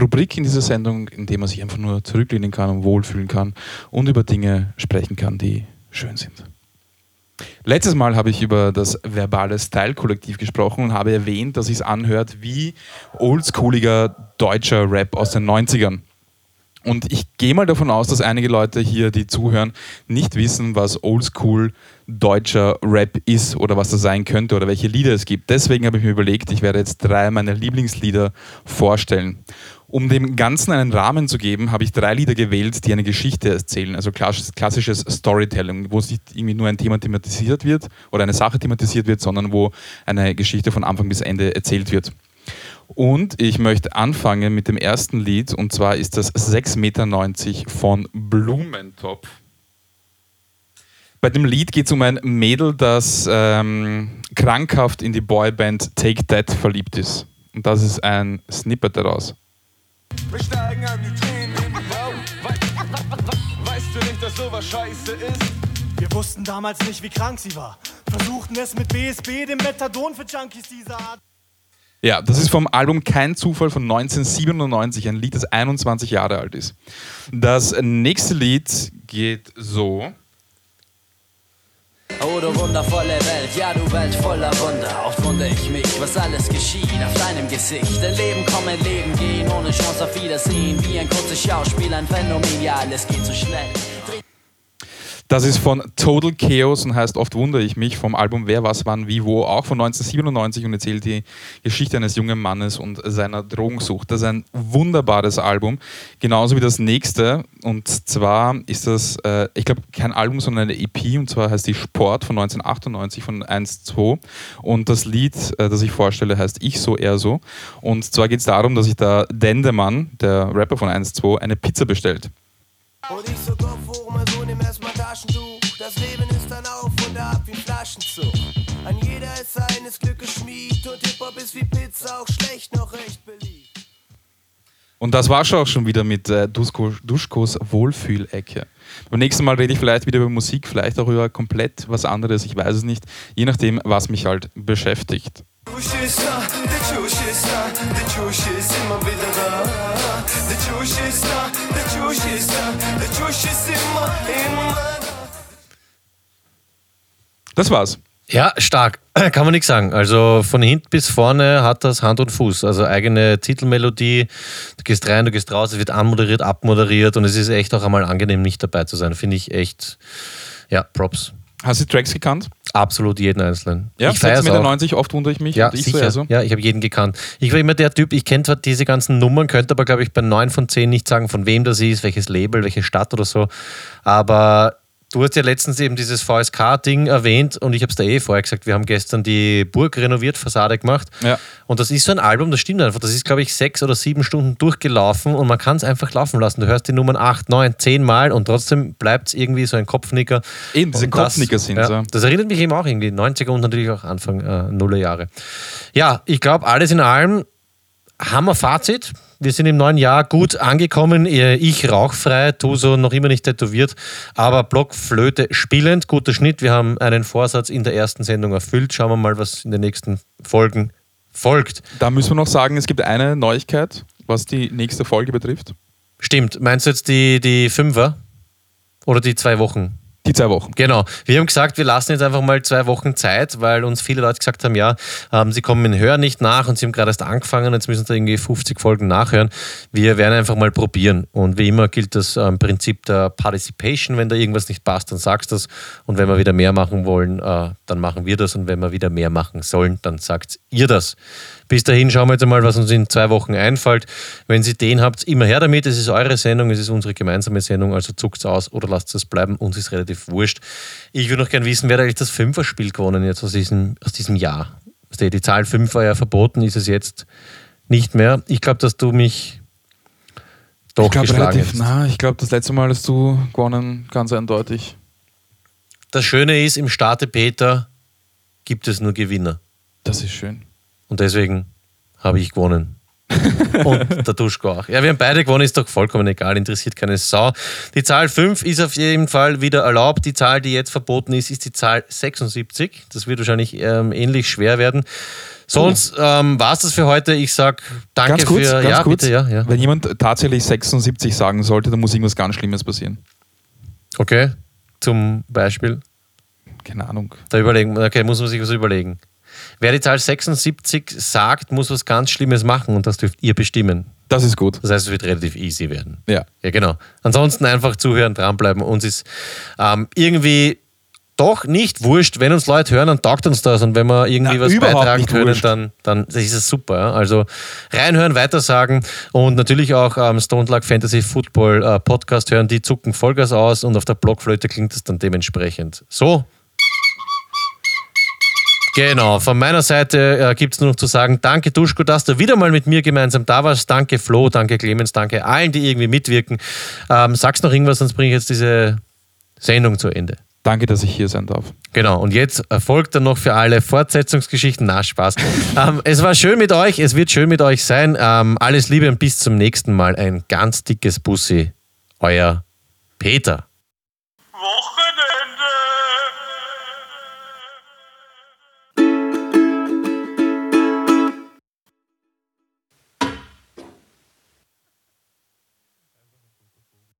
Rubrik in dieser Sendung, in der man sich einfach nur zurücklehnen kann und wohlfühlen kann und über Dinge sprechen kann, die schön sind. Letztes Mal habe ich über das verbale Style-Kollektiv gesprochen und habe erwähnt, dass es anhört wie oldschooliger deutscher Rap aus den 90ern. Und ich gehe mal davon aus, dass einige Leute hier, die zuhören, nicht wissen, was oldschool deutscher Rap ist oder was das sein könnte oder welche Lieder es gibt. Deswegen habe ich mir überlegt, ich werde jetzt drei meiner Lieblingslieder vorstellen. Um dem Ganzen einen Rahmen zu geben, habe ich drei Lieder gewählt, die eine Geschichte erzählen, also klassisch- klassisches Storytelling, wo nicht irgendwie nur ein Thema thematisiert wird oder eine Sache thematisiert wird, sondern wo eine Geschichte von Anfang bis Ende erzählt wird. Und ich möchte anfangen mit dem ersten Lied, und zwar ist das 6,90 Meter von Blumentopf. Bei dem Lied geht es um ein Mädel, das ähm, krankhaft in die Boyband Take That verliebt ist. Und das ist ein Snippet daraus. Wir steigen an die Tränen in die Augen. We weißt du nicht, dass sowas scheiße ist? Wir wussten damals nicht, wie krank sie war. Versuchten es mit BSB, dem Methadon für Junkies dieser Art. Ja, das ist vom Album Kein Zufall von 1997, ein Lied, das 21 Jahre alt ist. Das nächste Lied geht so. Oh, du wundervolle Welt, ja, du Welt voller Wunder. Oft wundere ich mich, was alles geschieht auf deinem Gesicht. Ein Leben kommen, Leben gehen, ohne Chance auf Wiedersehen. Wie ein kurzes Schauspiel, ein Phänomen, ja, alles geht so schnell. Das ist von Total Chaos und heißt Oft wundere ich mich vom Album Wer, was, wann, wie, wo, auch von 1997 und erzählt die Geschichte eines jungen Mannes und seiner Drogensucht. Das ist ein wunderbares Album, genauso wie das nächste. Und zwar ist das, äh, ich glaube, kein Album, sondern eine EP und zwar heißt die Sport von 1998 von 1-2. Und das Lied, äh, das ich vorstelle, heißt Ich so, er so. Und zwar geht es darum, dass sich der Dendemann, der Rapper von 1-2, eine Pizza bestellt. Und ich so Flaschenzug. An jeder ist seines Glückes Schmied und Hip-Hop ist wie Pizza, auch schlecht noch recht beliebt. Und das war schon auch schon wieder mit äh, Duschko, Duschkos Wohlfühlecke. Beim nächsten Mal rede ich vielleicht wieder über Musik, vielleicht auch über komplett was anderes, ich weiß es nicht, je nachdem, was mich halt beschäftigt. Tschusch Das war's. Ja, stark. Kann man nichts sagen. Also von hinten bis vorne hat das Hand und Fuß. Also eigene Titelmelodie. Du gehst rein, du gehst raus, es wird anmoderiert, abmoderiert und es ist echt auch einmal angenehm, nicht dabei zu sein. Finde ich echt, ja, Props. Hast du die Tracks gekannt? Absolut jeden einzelnen. Ja, ich feier's 6,90 Meter, auch. 90, oft wundere ich mich. Ja, ich sicher. so. Ja, ich habe jeden gekannt. Ich war immer der Typ, ich kenne zwar diese ganzen Nummern, könnte aber, glaube ich, bei neun von zehn nicht sagen, von wem das ist, welches Label, welche Stadt oder so. Aber du hast ja letztens eben dieses VSK-Ding erwähnt und ich habe es da eh vorher gesagt, wir haben gestern die Burg renoviert, Fassade gemacht. Ja. Und das ist so ein Album, das stimmt einfach. Das ist, glaube ich, sechs oder sieben Stunden durchgelaufen und man kann es einfach laufen lassen. Du hörst die Nummern acht, neun, zehn Mal und trotzdem bleibt es irgendwie so ein Kopfnicker. Eben, diese das- Kopfnicker sind ja, so. Das erinnert mich eben auch irgendwie, 90er und natürlich auch Anfang äh, Nullerjahre. Ja, ich glaube, alles in allem Hammer Fazit. Wir sind im neuen Jahr gut angekommen. Ich rauchfrei, du so noch immer nicht tätowiert, aber Blockflöte spielend. Guter Schnitt. Wir haben einen Vorsatz in der ersten Sendung erfüllt. Schauen wir mal, was in den nächsten Folgen folgt. Da müssen wir noch sagen, es gibt eine Neuigkeit, was die nächste Folge betrifft. Stimmt. Meinst du jetzt die, die Fünfer? Oder die zwei Wochen? Die zwei Wochen. Genau. Wir haben gesagt, wir lassen jetzt einfach mal zwei Wochen Zeit, weil uns viele Leute gesagt haben, ja, ähm, sie kommen in Hör nicht nach und sie haben gerade erst angefangen, jetzt müssen sie irgendwie 50 Folgen nachhören. Wir werden einfach mal probieren. Und wie immer gilt das ähm, Prinzip der Participation. Wenn da irgendwas nicht passt, dann sagst du das. Und wenn wir wieder mehr machen wollen, äh, dann machen wir das. Und wenn wir wieder mehr machen sollen, dann sagt ihr das. Bis dahin schauen wir jetzt mal, was uns in zwei Wochen einfällt. Wenn Sie den habt, immer her damit. Es ist eure Sendung, es ist unsere gemeinsame Sendung, also zuckt's aus oder lasst es bleiben. Uns ist relativ wurscht. Ich würde noch gerne wissen, wer hat eigentlich das Fünferspiel gewonnen jetzt aus diesem, aus diesem Jahr? Die Zahl 5 war ja verboten, ist es jetzt nicht mehr. Ich glaube, dass du mich doch ich glaube geschlagen relativ nah. Ich glaube, das letzte Mal hast du gewonnen, ganz eindeutig. Das Schöne ist, im Starte Peter gibt es nur Gewinner. Das ist schön. Und deswegen habe ich gewonnen. Und der Duschko auch. Ja, wir haben beide gewonnen, ist doch vollkommen egal, interessiert keine Sau. Die Zahl 5 ist auf jeden Fall wieder erlaubt. Die Zahl, die jetzt verboten ist, ist die Zahl 76. Das wird wahrscheinlich ähm, ähnlich schwer werden. Sonst ähm, war es das für heute. Ich sag danke ganz kurz, für. ganz ja, kurz. bitte, ja, ja. Wenn jemand tatsächlich 76 sagen sollte, dann muss irgendwas ganz Schlimmes passieren. Okay, zum Beispiel. Keine Ahnung. Da überlegen, okay, muss man sich was überlegen. Wer die Zahl 76 sagt, muss was ganz Schlimmes machen und das dürft ihr bestimmen. Das ist gut. Das heißt, es wird relativ easy werden. Ja. Ja, genau. Ansonsten einfach zuhören, dranbleiben. Uns ist ähm, irgendwie doch nicht wurscht, wenn uns Leute hören, dann taugt uns das. Und wenn wir irgendwie Na, was beitragen können, wurscht. dann, dann ist es super. Also reinhören, weitersagen und natürlich auch ähm, Stone Luck Fantasy Football äh, Podcast hören. Die zucken Vollgas aus und auf der Blockflöte klingt es dann dementsprechend. So. Genau, von meiner Seite äh, gibt es nur noch zu sagen, danke Duschko, dass du wieder mal mit mir gemeinsam da warst. Danke Flo, danke Clemens, danke allen, die irgendwie mitwirken. Ähm, sagst noch irgendwas, sonst bringe ich jetzt diese Sendung zu Ende. Danke, dass ich hier sein darf. Genau, und jetzt erfolgt dann noch für alle Fortsetzungsgeschichten. Na, Spaß. ähm, es war schön mit euch, es wird schön mit euch sein. Ähm, alles Liebe und bis zum nächsten Mal. Ein ganz dickes Bussi. Euer Peter.